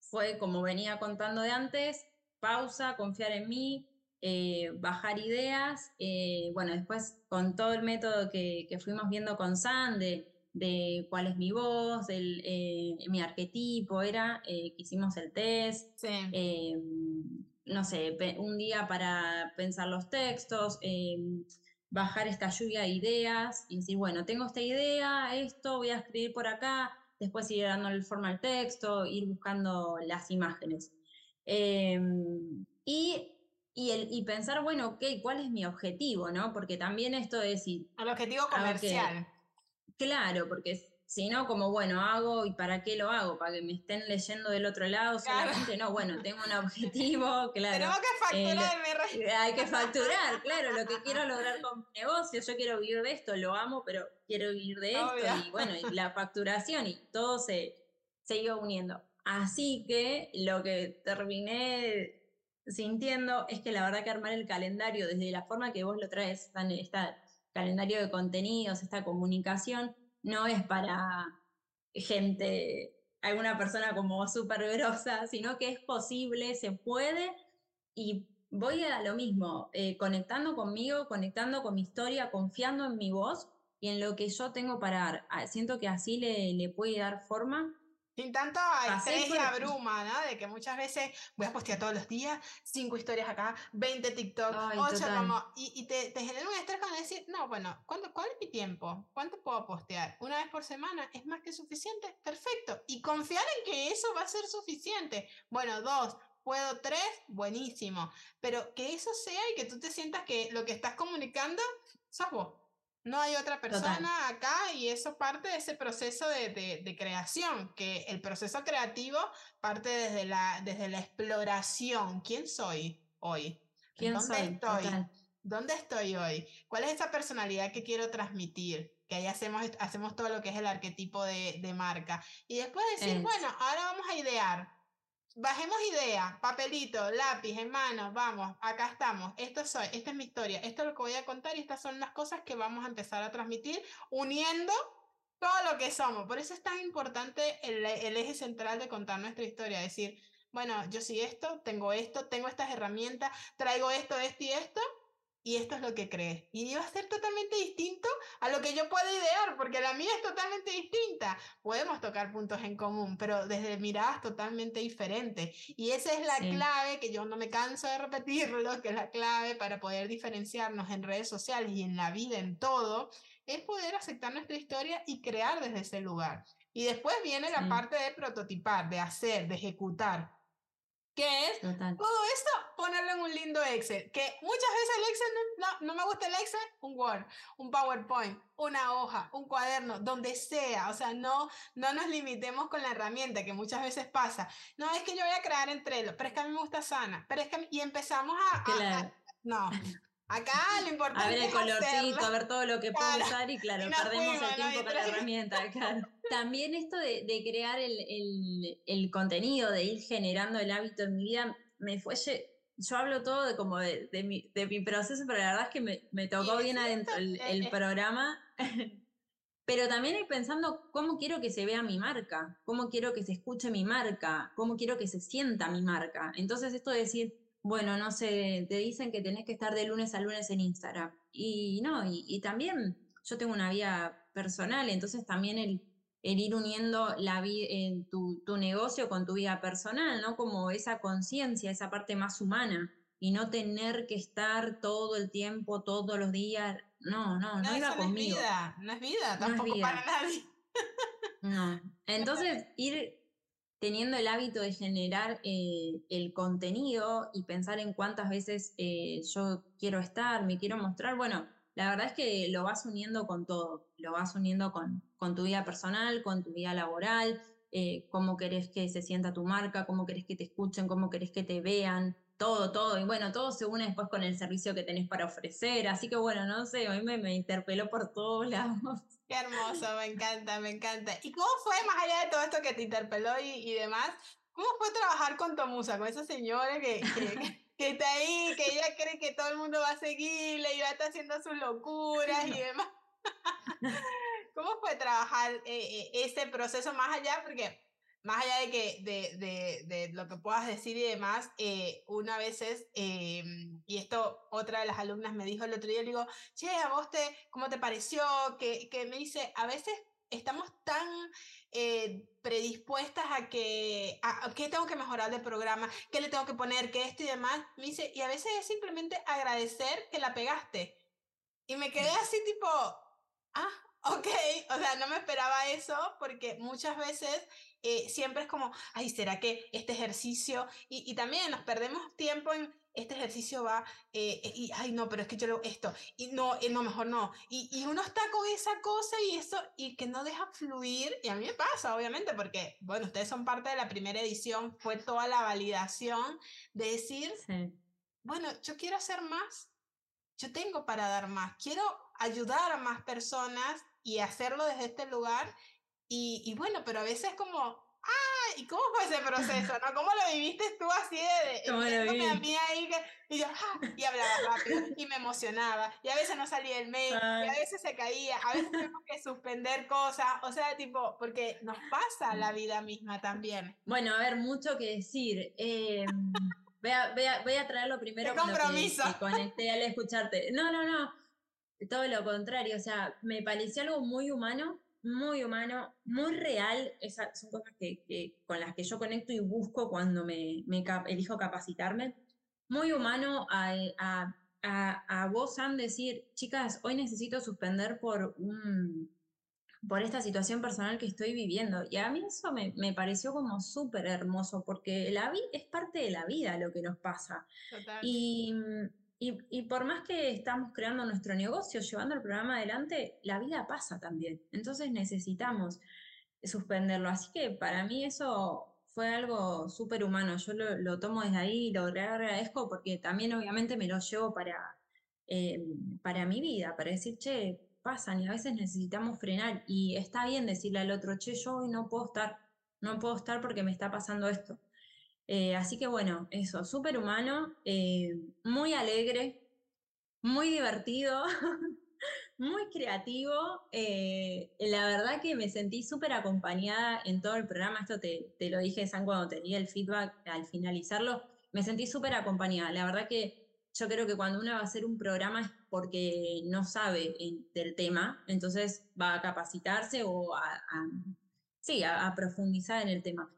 Speaker 3: fue como venía contando de antes, pausa, confiar en mí, eh, bajar ideas, eh, bueno, después con todo el método que, que fuimos viendo con Sande, de cuál es mi voz, del, eh, mi arquetipo, era eh, que hicimos el test, em, no sé, un día para pensar los textos, em, bajar esta lluvia de ideas y decir, bueno, tengo esta idea, esto, voy a escribir por acá, después ir dándole forma al texto, ir buscando las imágenes. Em, y y, el, y pensar, bueno, ok, ¿cuál es mi objetivo? ¿no? Porque también esto es.
Speaker 2: El objetivo comercial.
Speaker 3: Claro, porque si no, como bueno, hago y para qué lo hago, para que me estén leyendo del otro lado solamente, no, bueno, tengo un objetivo, claro.
Speaker 2: Tenemos que eh, facturar,
Speaker 3: Hay que facturar, claro, lo que quiero lograr con mi negocio, yo quiero vivir de esto, lo amo, pero quiero vivir de esto, y bueno, y la facturación y todo se, se iba uniendo. Así que lo que terminé sintiendo es que la verdad que armar el calendario desde la forma que vos lo traes, está calendario de contenidos, esta comunicación, no es para gente, alguna persona como súper grosa, sino que es posible, se puede y voy a lo mismo, eh, conectando conmigo, conectando con mi historia, confiando en mi voz y en lo que yo tengo para dar. Ah, siento que así le, le puede dar forma
Speaker 2: sin tanto estrés y abruma, ¿no? De que muchas veces voy a postear todos los días, cinco historias acá, 20 TikTok, ocho como, y, y te, te, genera un estrés cuando decir, no, bueno, ¿cuál es mi tiempo? ¿Cuánto puedo postear? ¿Una vez por semana? ¿Es más que suficiente? Perfecto. Y confiar en que eso va a ser suficiente. Bueno, dos, puedo tres, buenísimo. Pero que eso sea y que tú te sientas que lo que estás comunicando sos vos. No hay otra persona acá y eso parte de ese proceso de, de, creación, que el proceso creativo parte desde la, desde la exploración. ¿Quién soy hoy?
Speaker 3: ¿Quién
Speaker 2: ¿Dónde
Speaker 3: soy?
Speaker 2: estoy? ¿Dónde estoy hoy? ¿Cuál es esa personalidad que quiero transmitir? Que ahí hacemos, hacemos todo lo que es el arquetipo de, de marca. Y después decir, bueno, ahora vamos a idear bajemos idea, papelito, lápiz en mano, vamos, acá estamos, esto soy, esta es mi historia, esto es lo que voy a contar y estas son las cosas que vamos a empezar a transmitir uniendo todo lo que somos. Por eso es tan importante el, el eje central de contar nuestra historia, decir, bueno, yo sí esto, tengo esto, tengo estas herramientas, traigo esto, esto y esto, y esto es lo que crees. Y va a ser totalmente distinto a lo que yo puedo idear, porque la mía es totalmente distinta. Podemos tocar puntos en común, pero desde miradas totalmente diferentes. Y esa es la clave que yo no me canso de repetirlo, que es la clave para poder diferenciarnos en redes sociales y en la vida, en todo, es poder aceptar nuestra historia y crear desde ese lugar. Y después viene la parte de prototipar, de hacer, de ejecutar. Que es todo esto ponerlo en un lindo Excel, que muchas veces el Excel no, no, me gusta el Excel, un Word, un PowerPoint, una hoja, un cuaderno, donde sea, o sea, no, no nos limitemos con la herramienta que muchas veces pasa, no, es que yo voy a crear entre Trello, pero es que a mí me gusta Sana, pero es que, y empezamos a, no, Acá lo importante
Speaker 3: A ver el colorcito, a ver todo lo que puedo usar y claro, perdemos el tiempo con la herramienta. Claro. También esto de, de crear el, el, el, contenido, de ir generando el hábito en mi vida, me fue... Yo hablo todo de como de, de, mi, de mi proceso, pero la verdad es que me, me tocó bien adentro el, el programa. pero también ir pensando cómo quiero que se vea mi marca, cómo quiero que se escuche mi marca, cómo quiero que se sienta mi marca. Entonces esto de decir, bueno, no sé, te dicen que tenés que estar de lunes a lunes en Instagram. Y no, y, también yo tengo una vida personal, entonces también el, ir uniendo la tu, tu, negocio con tu vida personal, ¿no? Como esa conciencia, esa parte más humana, y no tener que estar todo el tiempo, todos los días. No, no, no, no iba conmigo.
Speaker 2: No es vida, no es vida, tampoco para nadie.
Speaker 3: No. Entonces, ir teniendo el hábito de generar eh, el contenido y pensar en cuántas veces eh, yo quiero estar, me quiero mostrar, bueno, la verdad es que lo vas uniendo con todo, lo vas uniendo con, tu vida personal, con tu vida laboral, eh, cómo querés que se sienta tu marca, cómo querés que te escuchen, cómo querés que te vean, todo, todo. Y bueno, todo se une después con el servicio que tenés para ofrecer. Así que bueno, no sé, a mí me, me interpeló por todos lados.
Speaker 2: Qué hermoso, me encanta, me encanta. ¿Y cómo fue, más allá de todo esto que te interpeló y, y demás, cómo fue trabajar con Tomusa, con esa señora que, que, que, está ahí, que ella cree que todo el mundo va a seguirle y va a estar haciendo sus locuras y demás? ¿Cómo fue trabajar eh, eh, ese proceso más allá? Porque más allá de que de, de, de, lo que puedas decir y demás, eh, una vez es, em, y esto otra de las alumnas me dijo el otro día, le digo, che, a vos te, ¿cómo te pareció? Que, que me dice, a veces estamos tan eh, predispuestas a que, a, ¿qué tengo que mejorar del programa? ¿Qué le tengo que poner? ¿Qué esto y demás? Me dice, y a veces es simplemente agradecer que la pegaste. Y me quedé así tipo, ah, ok, o sea, no me esperaba eso porque muchas veces eh, siempre es como, ay, ¿será que este ejercicio? Y, y también nos perdemos tiempo en, este ejercicio va, eh, eh, y, ay, no, pero es que yo lo, esto, y no, no, mejor no. Y, y, uno está con esa cosa y eso, y que no deja fluir, y a mí me pasa, obviamente, porque, bueno, ustedes son parte de la primera edición, fue toda la validación de decir, bueno, yo quiero hacer más, yo tengo para dar más, quiero ayudar a más personas y hacerlo desde este lugar y, y bueno, pero a veces como, ah, ¿y cómo fue ese proceso? ¿no? ¿Cómo lo viviste tú así de, ¿Cómo lo viví? a mí ahí y yo, ah, y hablaba rápido y me emocionaba y a veces no salía el mail y a veces se caía, a veces tenemos que suspender cosas, o sea, tipo, porque nos pasa la vida misma también.
Speaker 3: Bueno, a ver, mucho que decir. Eh, voy, a, voy, a, voy a traerlo primero
Speaker 2: con compromiso.
Speaker 3: Lo que, conecté al escucharte. No, no, no, todo lo contrario, o sea, me pareció algo muy humano muy humano, muy real. Esas son cosas que, con las que yo conecto y busco cuando me, me elijo capacitarme. Muy humano a, a, a, a vos, Sam, decir, chicas, hoy necesito suspender por un por esta situación personal que estoy viviendo. Y a mí eso me, me pareció como súper hermoso, porque la vida es parte de la vida lo que nos pasa. Y y, por más que estamos creando nuestro negocio, llevando el programa adelante, la vida pasa también. Entonces necesitamos suspenderlo. Así que para mí eso fue algo súper humano. Yo lo, tomo desde ahí y lo agradezco porque también obviamente me lo llevo para, eh, para mi vida, para decir, che, pasan y a veces necesitamos frenar. Y está bien decirle al otro, che, yo hoy no puedo estar, no puedo estar porque me está pasando esto. Eh, así que bueno, eso, súper humano, eh, muy alegre, muy divertido, muy creativo. Eh, la verdad que me sentí súper acompañada en todo el programa. Esto te, te lo dije, San, cuando tenía el feedback al finalizarlo. Me sentí súper acompañada. La verdad que yo creo que cuando uno va a hacer un programa es porque no sabe del tema, entonces va a capacitarse o sí, a profundizar en el tema.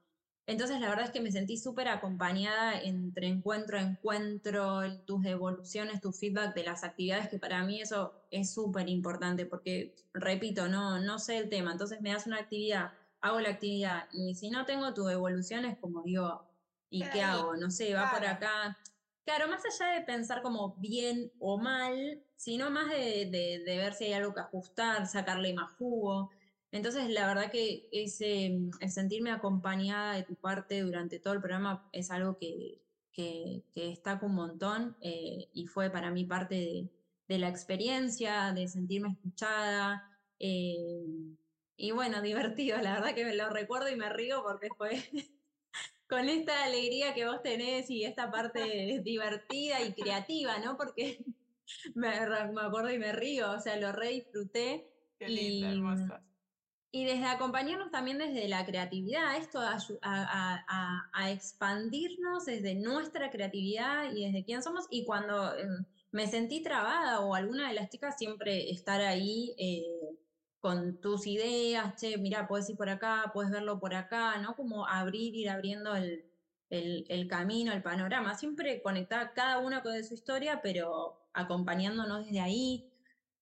Speaker 3: Entonces, la verdad es que me sentí súper acompañada entre encuentro a encuentro, tus devoluciones, tu feedback de las actividades, que para mí eso es súper importante, porque, repito, no, no sé el tema. Entonces, me das una actividad, hago la actividad, y si no tengo tus devoluciones, como digo, ¿y qué hago? No sé, va por acá. Claro, más allá de pensar como bien o mal, sino más de, ver si hay algo que ajustar, sacarle más jugo. Entonces, la verdad que ese, el sentirme acompañada de tu parte durante todo el programa es algo que, que, destaco un montón eh, y fue para mí parte de, la experiencia, de sentirme escuchada. Eh, y bueno, divertido, la verdad que me lo recuerdo y me río porque fue con esta alegría que vos tenés y esta parte divertida y creativa, ¿no? Porque me, me acuerdo y me río, o sea, lo re disfruté.
Speaker 2: Qué lindo,
Speaker 3: y desde acompañarnos también desde la creatividad, esto a, expandirnos desde nuestra creatividad y desde quién somos. Y cuando em, me sentí trabada o alguna de las chicas siempre estar ahí eh, con tus ideas, che, mira, puedes ir por acá, puedes verlo por acá, ¿no? Como abrir, ir abriendo el, el camino, el panorama, siempre conectada cada una con su historia, pero acompañándonos desde ahí,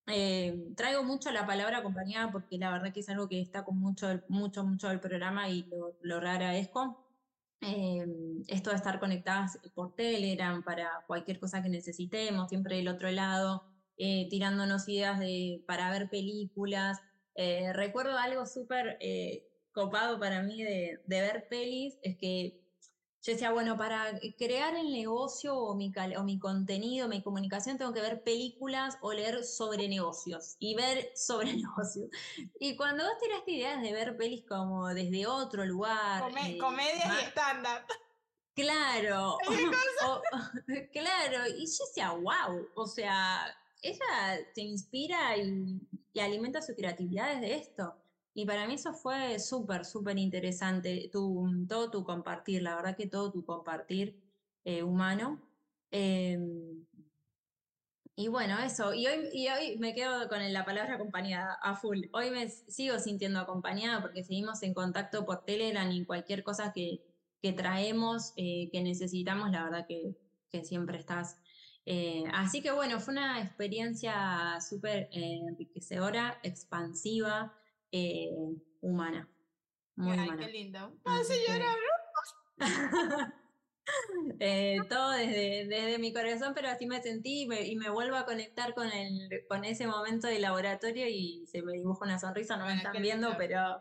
Speaker 3: eh, traigo mucho la palabra acompañada porque la verdad que es algo que está con mucho, mucho, mucho del programa y lo, lo agradezco. Eh, esto de estar conectadas por Telegram para cualquier cosa que necesitemos, siempre del otro lado, eh, tirándonos ideas de, para ver películas. recuerdo algo súper copado para mí de, de ver pelis, es que yo decía, bueno, para crear el negocio o mi, o mi contenido, mi comunicación, tengo que ver películas o leer sobre negocios y ver sobre negocios. Y cuando vos tiraste ideas de ver pelis como desde otro lugar.
Speaker 2: Eh, comedia y estándar.
Speaker 3: Claro. claro. Y yo decía, wow. O sea, ella te inspira y, y alimenta su creatividad desde esto. Y para mí eso fue súper, súper interesante, todo tu compartir, la verdad que todo tu compartir eh, humano. Em, y bueno, eso, y hoy, y hoy me quedo con la palabra acompañada a full. Hoy me sigo sintiendo acompañada porque seguimos en contacto por Telegram y cualquier cosa que, que traemos, eh, que necesitamos, la verdad que, que siempre estás. Eh, así que bueno, fue una experiencia súper enriquecedora, expansiva. Eh, humana. Muy
Speaker 2: Ay,
Speaker 3: humana.
Speaker 2: qué lindo. ¡Ay, señora
Speaker 3: eh, todo desde, desde mi corazón, pero así me sentí y me, vuelvo a conectar con, el, con ese momento de laboratorio y se me dibuja una sonrisa, no me están viendo, pero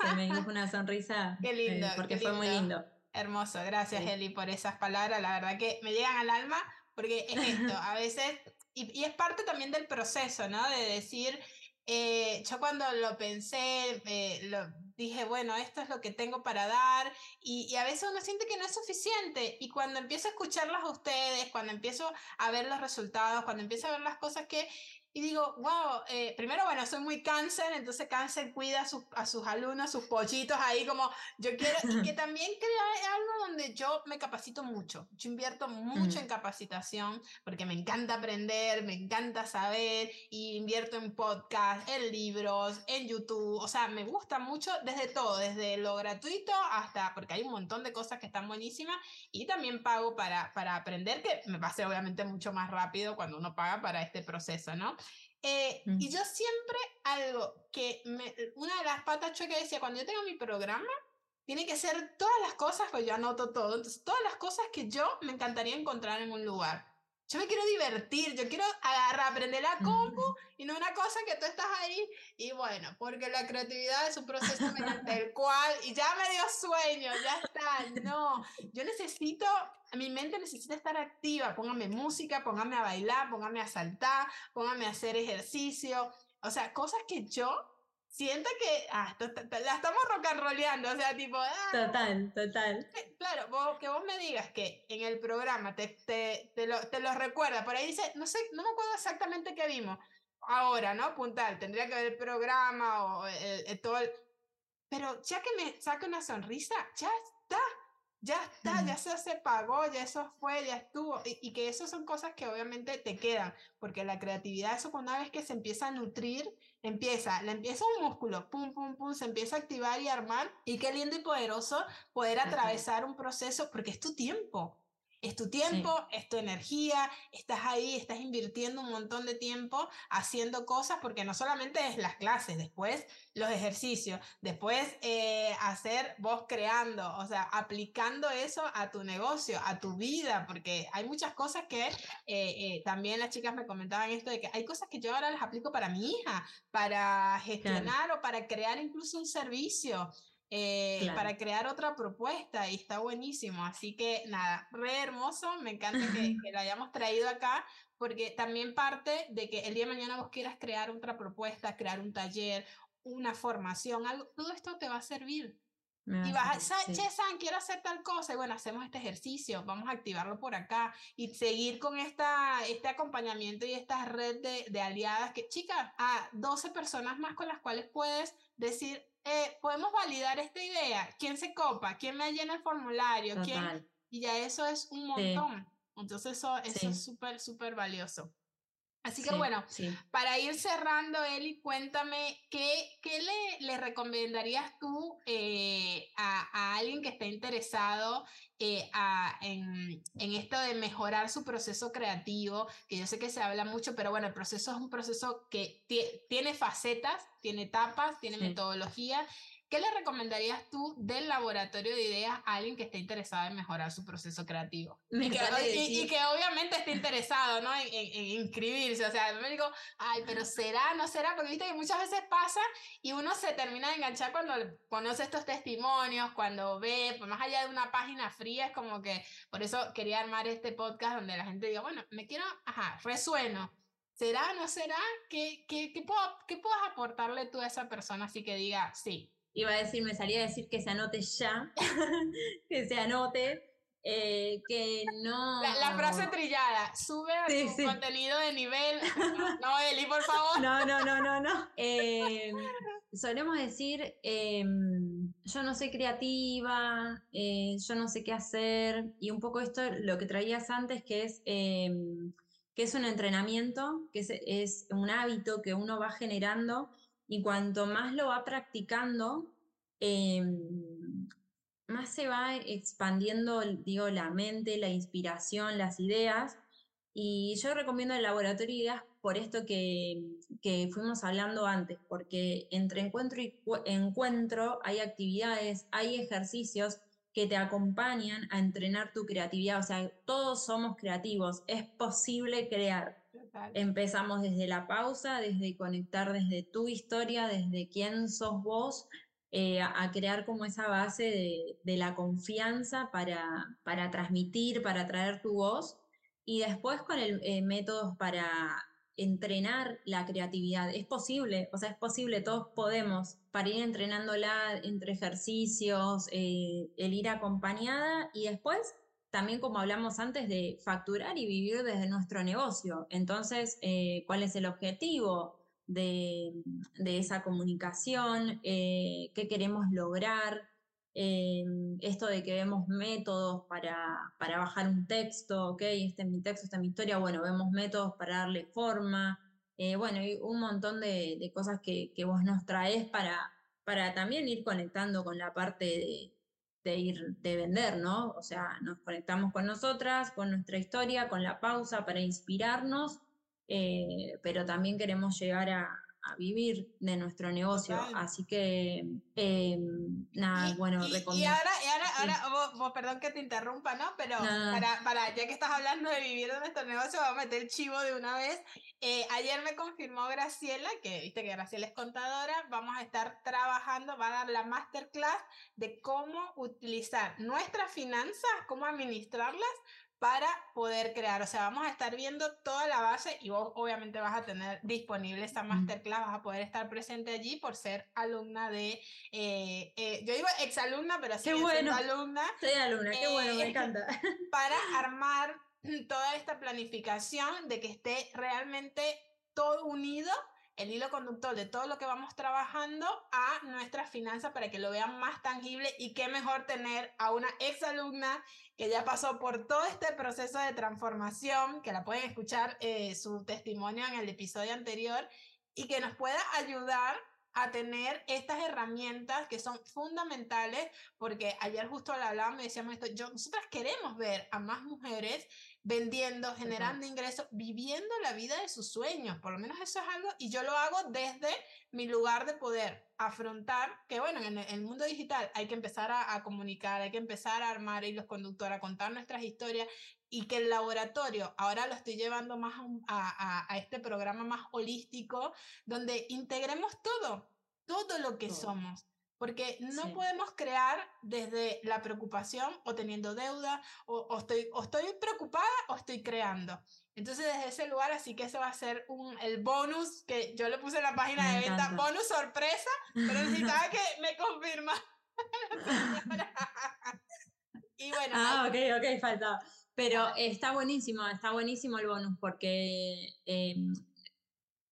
Speaker 3: se me dibuja una sonrisa
Speaker 2: qué lindo,
Speaker 3: eh, porque fue muy lindo.
Speaker 2: Hermoso, gracias Eli por esas palabras, la verdad que me llegan al alma porque es esto, a veces, y, y es parte también del proceso, ¿no? De decir, eh, yo cuando lo pensé, eh, lo, dije, bueno, esto es lo que tengo para dar y, a veces uno siente que no es suficiente y cuando empiezo a escucharlas a ustedes, cuando empiezo a ver los resultados, cuando empiezo a ver las cosas que y digo, wow, eh, primero, bueno, soy muy cáncer, entonces cáncer cuida a sus, a sus alumnos, sus pollitos ahí como yo quiero, y que también crea algo donde yo me capacito mucho, yo invierto mucho en capacitación porque me encanta aprender, me encanta saber, y invierto en podcast, en libros, en YouTube, o sea, me gusta mucho desde todo, desde lo gratuito hasta, porque hay un montón de cosas que están buenísimas, y también pago para, para aprender, que me pase obviamente mucho más rápido cuando uno paga para este proceso, ¿no? Eh, y yo siempre algo que me, una de las patas que decía, cuando yo tengo mi programa, tiene que ser todas las cosas, pues yo anoto todo, entonces todas las cosas que yo me encantaría encontrar en un lugar. Yo me quiero divertir, yo quiero agarrar, aprender la compu y no una cosa que tú estás ahí y bueno, porque la creatividad es un proceso mediante el cual, y ya me dio sueño, ya está, no, yo necesito, mi mente necesita estar activa, póngame música, póngame a bailar, póngame a saltar, póngame a hacer ejercicio, o sea, cosas que yo siento que ah, la estamos rock and rollando, o sea, tipo... Ah,
Speaker 3: total, total.
Speaker 2: Claro, vos, que vos me digas que en el programa te, te, te, lo, te lo recuerda, por ahí dice, no sé, no me acuerdo exactamente qué vimos ahora, ¿no? Puntal, tendría que ver el programa o el, todo el... Pero ya que me saca una sonrisa, ya está, ya está, ya se, se pagó, ya eso fue, ya estuvo. Y, y, que eso son cosas que obviamente te quedan, porque la creatividad, eso una vez que se empieza a nutrir, empieza, le empieza un músculo, pum, pum, pum, se empieza a activar y armar. Y qué lindo y poderoso poder atravesar un proceso, porque es tu tiempo. Es tu tiempo, es tu energía, estás ahí, estás invirtiendo un montón de tiempo haciendo cosas, porque no solamente es las clases, después los ejercicios, después eh, hacer vos creando, o sea, aplicando eso a tu negocio, a tu vida, porque hay muchas cosas que eh, eh, también las chicas me comentaban esto de que hay cosas que yo ahora las aplico para mi hija, para gestionar o para crear incluso un servicio. Eh, para crear otra propuesta y está buenísimo. Así que nada, re hermoso, me encanta que, que, lo hayamos traído acá porque también parte de que el día de mañana vos quieras crear otra propuesta, crear un taller, una formación, algo, todo esto te va a servir. y vas a, che, San, quiero hacer tal cosa. Y bueno, hacemos este ejercicio, vamos a activarlo por acá y seguir con esta, este acompañamiento y esta red de, de aliadas que, chicas, a 12 personas más con las cuales puedes decir, eh, podemos validar esta idea. ¿Quién se copa? ¿Quién me llena el formulario? ¿Quién? Y ya eso es un montón. Entonces eso, eso es súper, súper valioso. Así que bueno, para ir cerrando, Eli, cuéntame, ¿qué, qué le, le recomendarías tú eh, a, a, alguien que esté interesado eh, a, en, en, esto de mejorar su proceso creativo? Que yo sé que se habla mucho, pero bueno, el proceso es un proceso que tiene facetas, tiene etapas, tiene metodología ¿Qué le recomendarías tú del laboratorio de ideas a alguien que esté interesado en mejorar su proceso creativo? Y que, y, que, obviamente esté interesado ¿no? en, en, inscribirse. O sea, me digo, ay, pero será, no será, porque viste que muchas veces pasa y uno se termina de enganchar cuando conoce estos testimonios, cuando ve, pues más allá de una página fría, es como que, por eso quería armar este podcast donde la gente diga, bueno, me quiero, ajá, resueno. ¿Será, no será? ¿Qué, qué, qué, puedo, ¿Qué puedes aportarle tú a esa persona así que diga, sí,
Speaker 3: iba a decir, me salía a decir que se anote ya, que se anote, eh, que no...
Speaker 2: La, frase trillada, sube a tu contenido de nivel. No, Eli, por favor.
Speaker 3: No, no, no, no, no. Em, solemos decir, em, yo no soy creativa, eh, yo no sé qué hacer, y un poco esto, lo que traías antes, que es em, que es un entrenamiento, que es, es, un hábito que uno va generando y cuanto más lo va practicando, em, más se va expandiendo, digo, la mente, la inspiración, las ideas. Y yo recomiendo el laboratorio de ideas por esto que, que fuimos hablando antes, porque entre encuentro y encuentro hay actividades, hay ejercicios que te acompañan a entrenar tu creatividad. O sea, todos somos creativos, es posible crear. Empezamos desde la pausa, desde conectar desde tu historia, desde quién sos vos, eh, a, crear como esa base de, la confianza para, para, transmitir, para traer tu voz. Y después con el eh, métodos para entrenar la creatividad. Es posible, o sea, es posible, todos podemos, para ir entrenándola entre ejercicios, eh, el ir acompañada y después también como hablamos antes de facturar y vivir desde nuestro negocio. Entonces, eh, ¿cuál es el objetivo de, esa comunicación? Eh, ¿Qué queremos lograr? Eh, esto de que vemos métodos para, para, bajar un texto, ok, este es mi texto, esta es mi historia, bueno, vemos métodos para darle forma, bueno, hay un montón de, de cosas que, que, vos nos traes para, para también ir conectando con la parte de, de ir, de vender, ¿no? O sea, nos conectamos con nosotras, con nuestra historia, con la pausa para inspirarnos, eh, pero también queremos llegar a, a vivir de nuestro negocio. Así que, eh, nada, bueno,
Speaker 2: y, y, ahora, y ahora, ahora vos, perdón que te interrumpa, ¿no? Pero para, para, ya que estás hablando de vivir de nuestro negocio, vamos a meter el chivo de una vez. Eh, ayer me confirmó Graciela, que viste que Graciela es contadora, vamos a estar trabajando, va a dar la masterclass de cómo utilizar nuestras finanzas, cómo administrarlas para poder crear. O sea, vamos a estar viendo toda la base y vos obviamente vas a tener disponible esta masterclass, vas a poder estar presente allí por ser alumna de, eh, eh, yo digo exalumna, pero sí,
Speaker 3: bueno.
Speaker 2: alumna.
Speaker 3: Soy alumna, qué bueno, me eh, encanta.
Speaker 2: Para armar toda esta planificación de que esté realmente todo unido el hilo conductor de todo lo que vamos trabajando a nuestras finanzas para que lo vean más tangible y qué mejor tener a una ex alumna que ya pasó por todo este proceso de transformación, que la pueden escuchar eh, su testimonio en el episodio anterior y que nos pueda ayudar a tener estas herramientas que son fundamentales, porque ayer justo la hablábamos y decíamos esto, yo, nosotras queremos ver a más mujeres vendiendo, generando ingresos, viviendo la vida de sus sueños, por lo menos eso es algo, y yo lo hago desde mi lugar de poder afrontar, que bueno, en el, mundo digital hay que empezar a, a, comunicar, hay que empezar a armar hilos conductores, a contar nuestras historias, y que el laboratorio, ahora lo estoy llevando más a, a, este programa más holístico, donde integremos todo, todo lo que somos. Porque no podemos crear desde la preocupación o teniendo deuda, o, estoy, o estoy preocupada o estoy creando. Entonces, desde ese lugar, así que ese va a ser un, el bonus que yo le puse en la página de venta, bonus sorpresa, pero necesitaba que me confirma.
Speaker 3: y bueno. Ah, ok, ok, faltaba. Pero está buenísimo, está buenísimo el bonus porque em,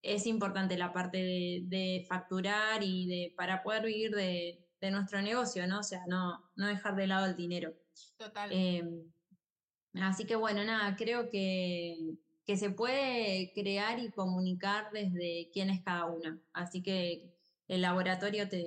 Speaker 3: es importante la parte de, facturar y de para poder vivir de, nuestro negocio, ¿no? O sea, no, no dejar de lado el dinero.
Speaker 2: Total.
Speaker 3: Em, así que bueno, nada, creo que, que se puede crear y comunicar desde quién es cada una. Así que el laboratorio te,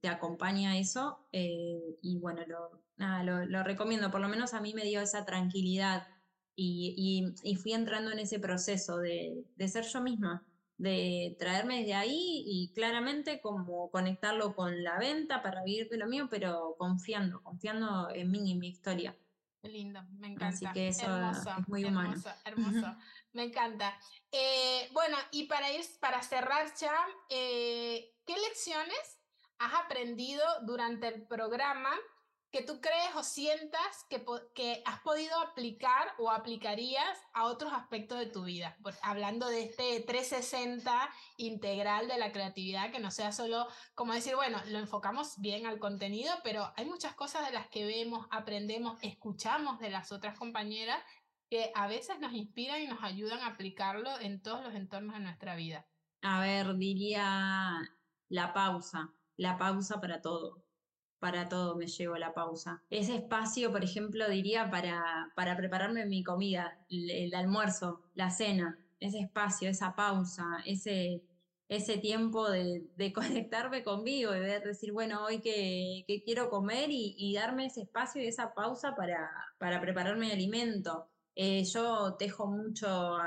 Speaker 3: te acompaña a eso eh, y bueno, lo, nada, lo, recomiendo, por lo menos a mí me dio esa tranquilidad y, fui entrando en ese proceso de, ser yo misma, de traerme desde ahí y claramente como conectarlo con la venta para vivir de lo mío, pero confiando, confiando en mí y en mi historia.
Speaker 2: Lindo, me encanta.
Speaker 3: Así que eso es muy
Speaker 2: humano. Hermoso, me encanta. Eh, bueno, y para ir, para cerrar ya, eh, ¿qué lecciones has aprendido durante el programa que tú crees o sientas que, has podido aplicar o aplicarías a otros aspectos de tu vida. hablando de este 360 integral de la creatividad, que no sea solo como decir, bueno, lo enfocamos bien al contenido, pero hay muchas cosas de las que vemos, aprendemos, escuchamos de las otras compañeras que a veces nos inspiran y nos ayudan a aplicarlo en todos los entornos de nuestra vida.
Speaker 3: A ver, diría la pausa, la pausa para todo para todo me llevo la pausa. Ese espacio, por ejemplo, diría para, para prepararme mi comida, el, almuerzo, la cena, ese espacio, esa pausa, ese, ese tiempo de, de conectarme conmigo, de decir, bueno, hoy que, que quiero comer y, darme ese espacio y esa pausa para, para prepararme el alimento. Eh, yo tejo mucho,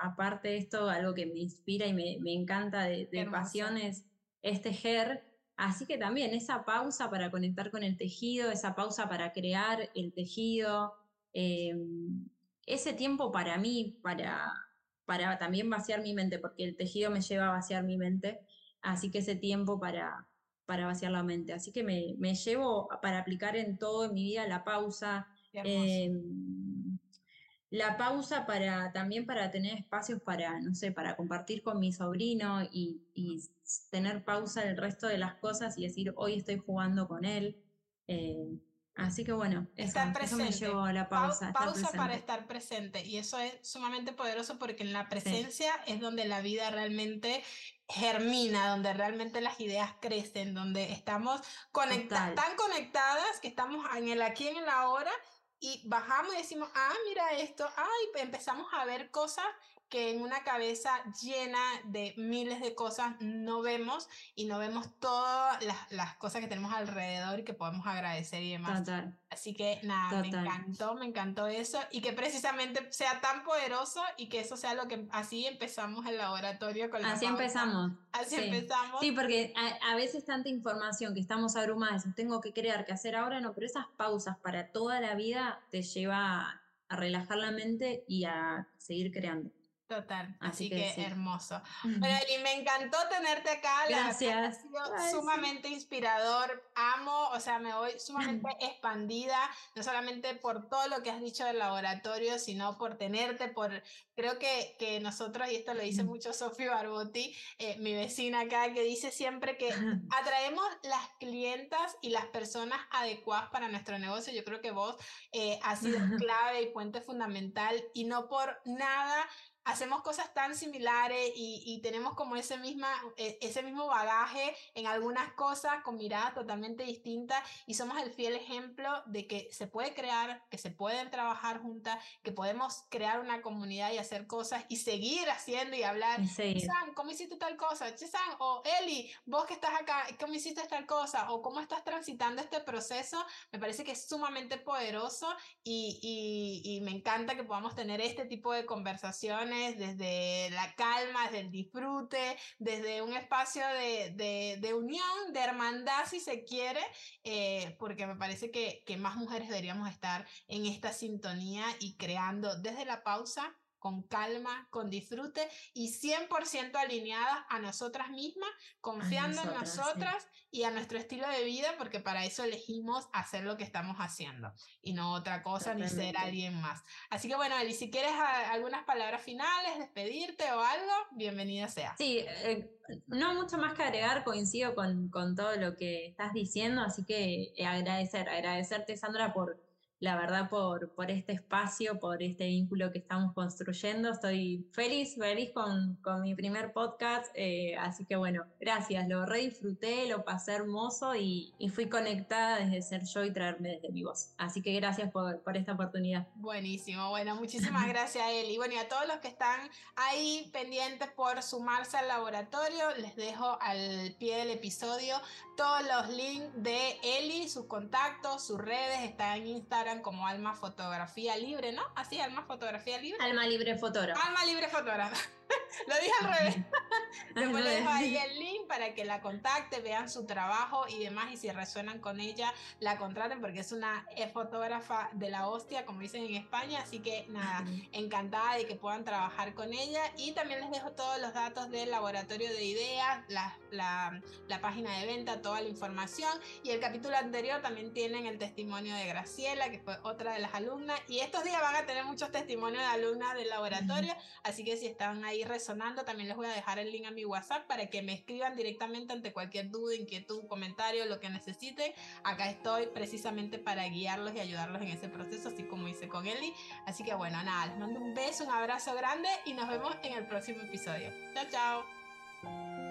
Speaker 3: aparte de esto, algo que me inspira y me, me encanta de, de pasiones, es tejer. Así que también esa pausa para conectar con el tejido, esa pausa para crear el tejido, em, ese tiempo para mí, para, para también vaciar mi mente, porque el tejido me lleva a vaciar mi mente, así que ese tiempo para, para vaciar la mente. Así que me, me llevo para aplicar en todo en mi vida la pausa la pausa para también para tener espacios para, no sé, para compartir con mi sobrino y, tener pausa el resto de las cosas y decir, hoy estoy jugando con él. Eh, así que bueno,
Speaker 2: estar presente. me llevó a la pausa. pausa para estar presente. Y eso es sumamente poderoso porque en la presencia es donde la vida realmente germina, donde realmente las ideas crecen, donde estamos conectadas, tan conectadas que estamos en el aquí, en el ahora y bajamos y decimos, ah, mira esto, ay, empezamos a ver cosas que en una cabeza llena de miles de cosas no vemos y no vemos todas las, las cosas que tenemos alrededor y que podemos agradecer y demás. Así que nada, me encantó, me encantó eso y que precisamente sea tan poderoso y que eso sea lo que así empezamos el laboratorio con la
Speaker 3: Así empezamos.
Speaker 2: Así empezamos.
Speaker 3: Sí, porque a, a, veces tanta información que estamos abrumadas, tengo que crear, que hacer ahora, no, pero esas pausas para toda la vida te lleva a relajar la mente y a seguir creando.
Speaker 2: Total, así, que, hermoso. Bueno, Eli, me encantó tenerte acá.
Speaker 3: Gracias.
Speaker 2: ha sido sumamente inspirador. Amo, o sea, me voy sumamente expandida, no solamente por todo lo que has dicho del laboratorio, sino por tenerte, por, creo que, que nosotros, y esto lo dice mucho Sofía Barbotti, eh, mi vecina acá, que dice siempre que atraemos las clientas y las personas adecuadas para nuestro negocio. Yo creo que vos eh, has sido clave y puente fundamental y no por nada hacemos cosas tan similares y, tenemos como ese, misma, e, ese mismo bagaje en algunas cosas con miradas totalmente distintas y somos el fiel ejemplo de que se puede crear, que se pueden trabajar juntas, que podemos crear una comunidad y hacer cosas y seguir haciendo y hablar.
Speaker 3: Sí.
Speaker 2: ¿cómo hiciste tal cosa? Chesan, o Eli, vos que estás acá, ¿cómo hiciste tal cosa? O cómo estás transitando este proceso, me parece que es sumamente poderoso y, y, y me encanta que podamos tener este tipo de conversaciones desde la calma, desde el disfrute, desde un espacio de, de, de unión, de hermandad, si se quiere, eh, porque me parece que, que más mujeres deberíamos estar en esta sintonía y creando desde la pausa con calma, con disfrute y 100% alineadas a nosotras mismas, confiando en nosotras y a nuestro estilo de vida, porque para eso elegimos hacer lo que estamos haciendo y no otra cosa ni ser alguien más. Así que bueno, Eli, si quieres algunas palabras finales, despedirte o algo, bienvenida sea.
Speaker 3: Sí, eh, no mucho más que agregar, coincido con, con todo lo que estás diciendo, así que eh, agradecer, agradecerte Sandra por la verdad, por, por este espacio, por este vínculo que estamos construyendo. Estoy feliz, feliz con, con mi primer podcast, eh, así que bueno, gracias, lo re disfruté, lo pasé hermoso y, y, fui conectada desde ser yo y traerme desde mi voz. Así que gracias por, por esta oportunidad.
Speaker 2: Buenísimo, bueno, muchísimas gracias Eli. Bueno, y a todos los que están ahí pendientes por sumarse al laboratorio, les dejo al pie del episodio todos los links de Eli, sus contactos, sus redes, están en Instagram como Alma Fotografía Libre, ¿no? Así, Alma Fotografía Libre.
Speaker 3: Alma Libre Fotógrafo.
Speaker 2: Alma Libre Fotógrafo. Lo dije al revés. Después les dejo ahí el link para que la contacte, vean su trabajo y demás. Y si resuenan con ella, la contraten porque es una fotógrafa de la hostia, como dicen en España. Así que nada, encantada de que puedan trabajar con ella. Y también les dejo todos los datos del laboratorio de ideas, la, la, la página de venta, toda la información. Y el capítulo anterior también tienen el testimonio de Graciela, que fue otra de las alumnas. Y estos días van a tener muchos testimonios de alumnas del laboratorio. Así que si están resonando, también les voy a dejar el link a mi WhatsApp para que me escriban directamente ante cualquier duda, inquietud, comentario, lo que necesiten. Acá estoy precisamente para guiarlos y ayudarlos en ese proceso, así como hice con Eli. Así que bueno, nada, les mando un beso, un abrazo grande y nos vemos en el próximo episodio. Chao, chao.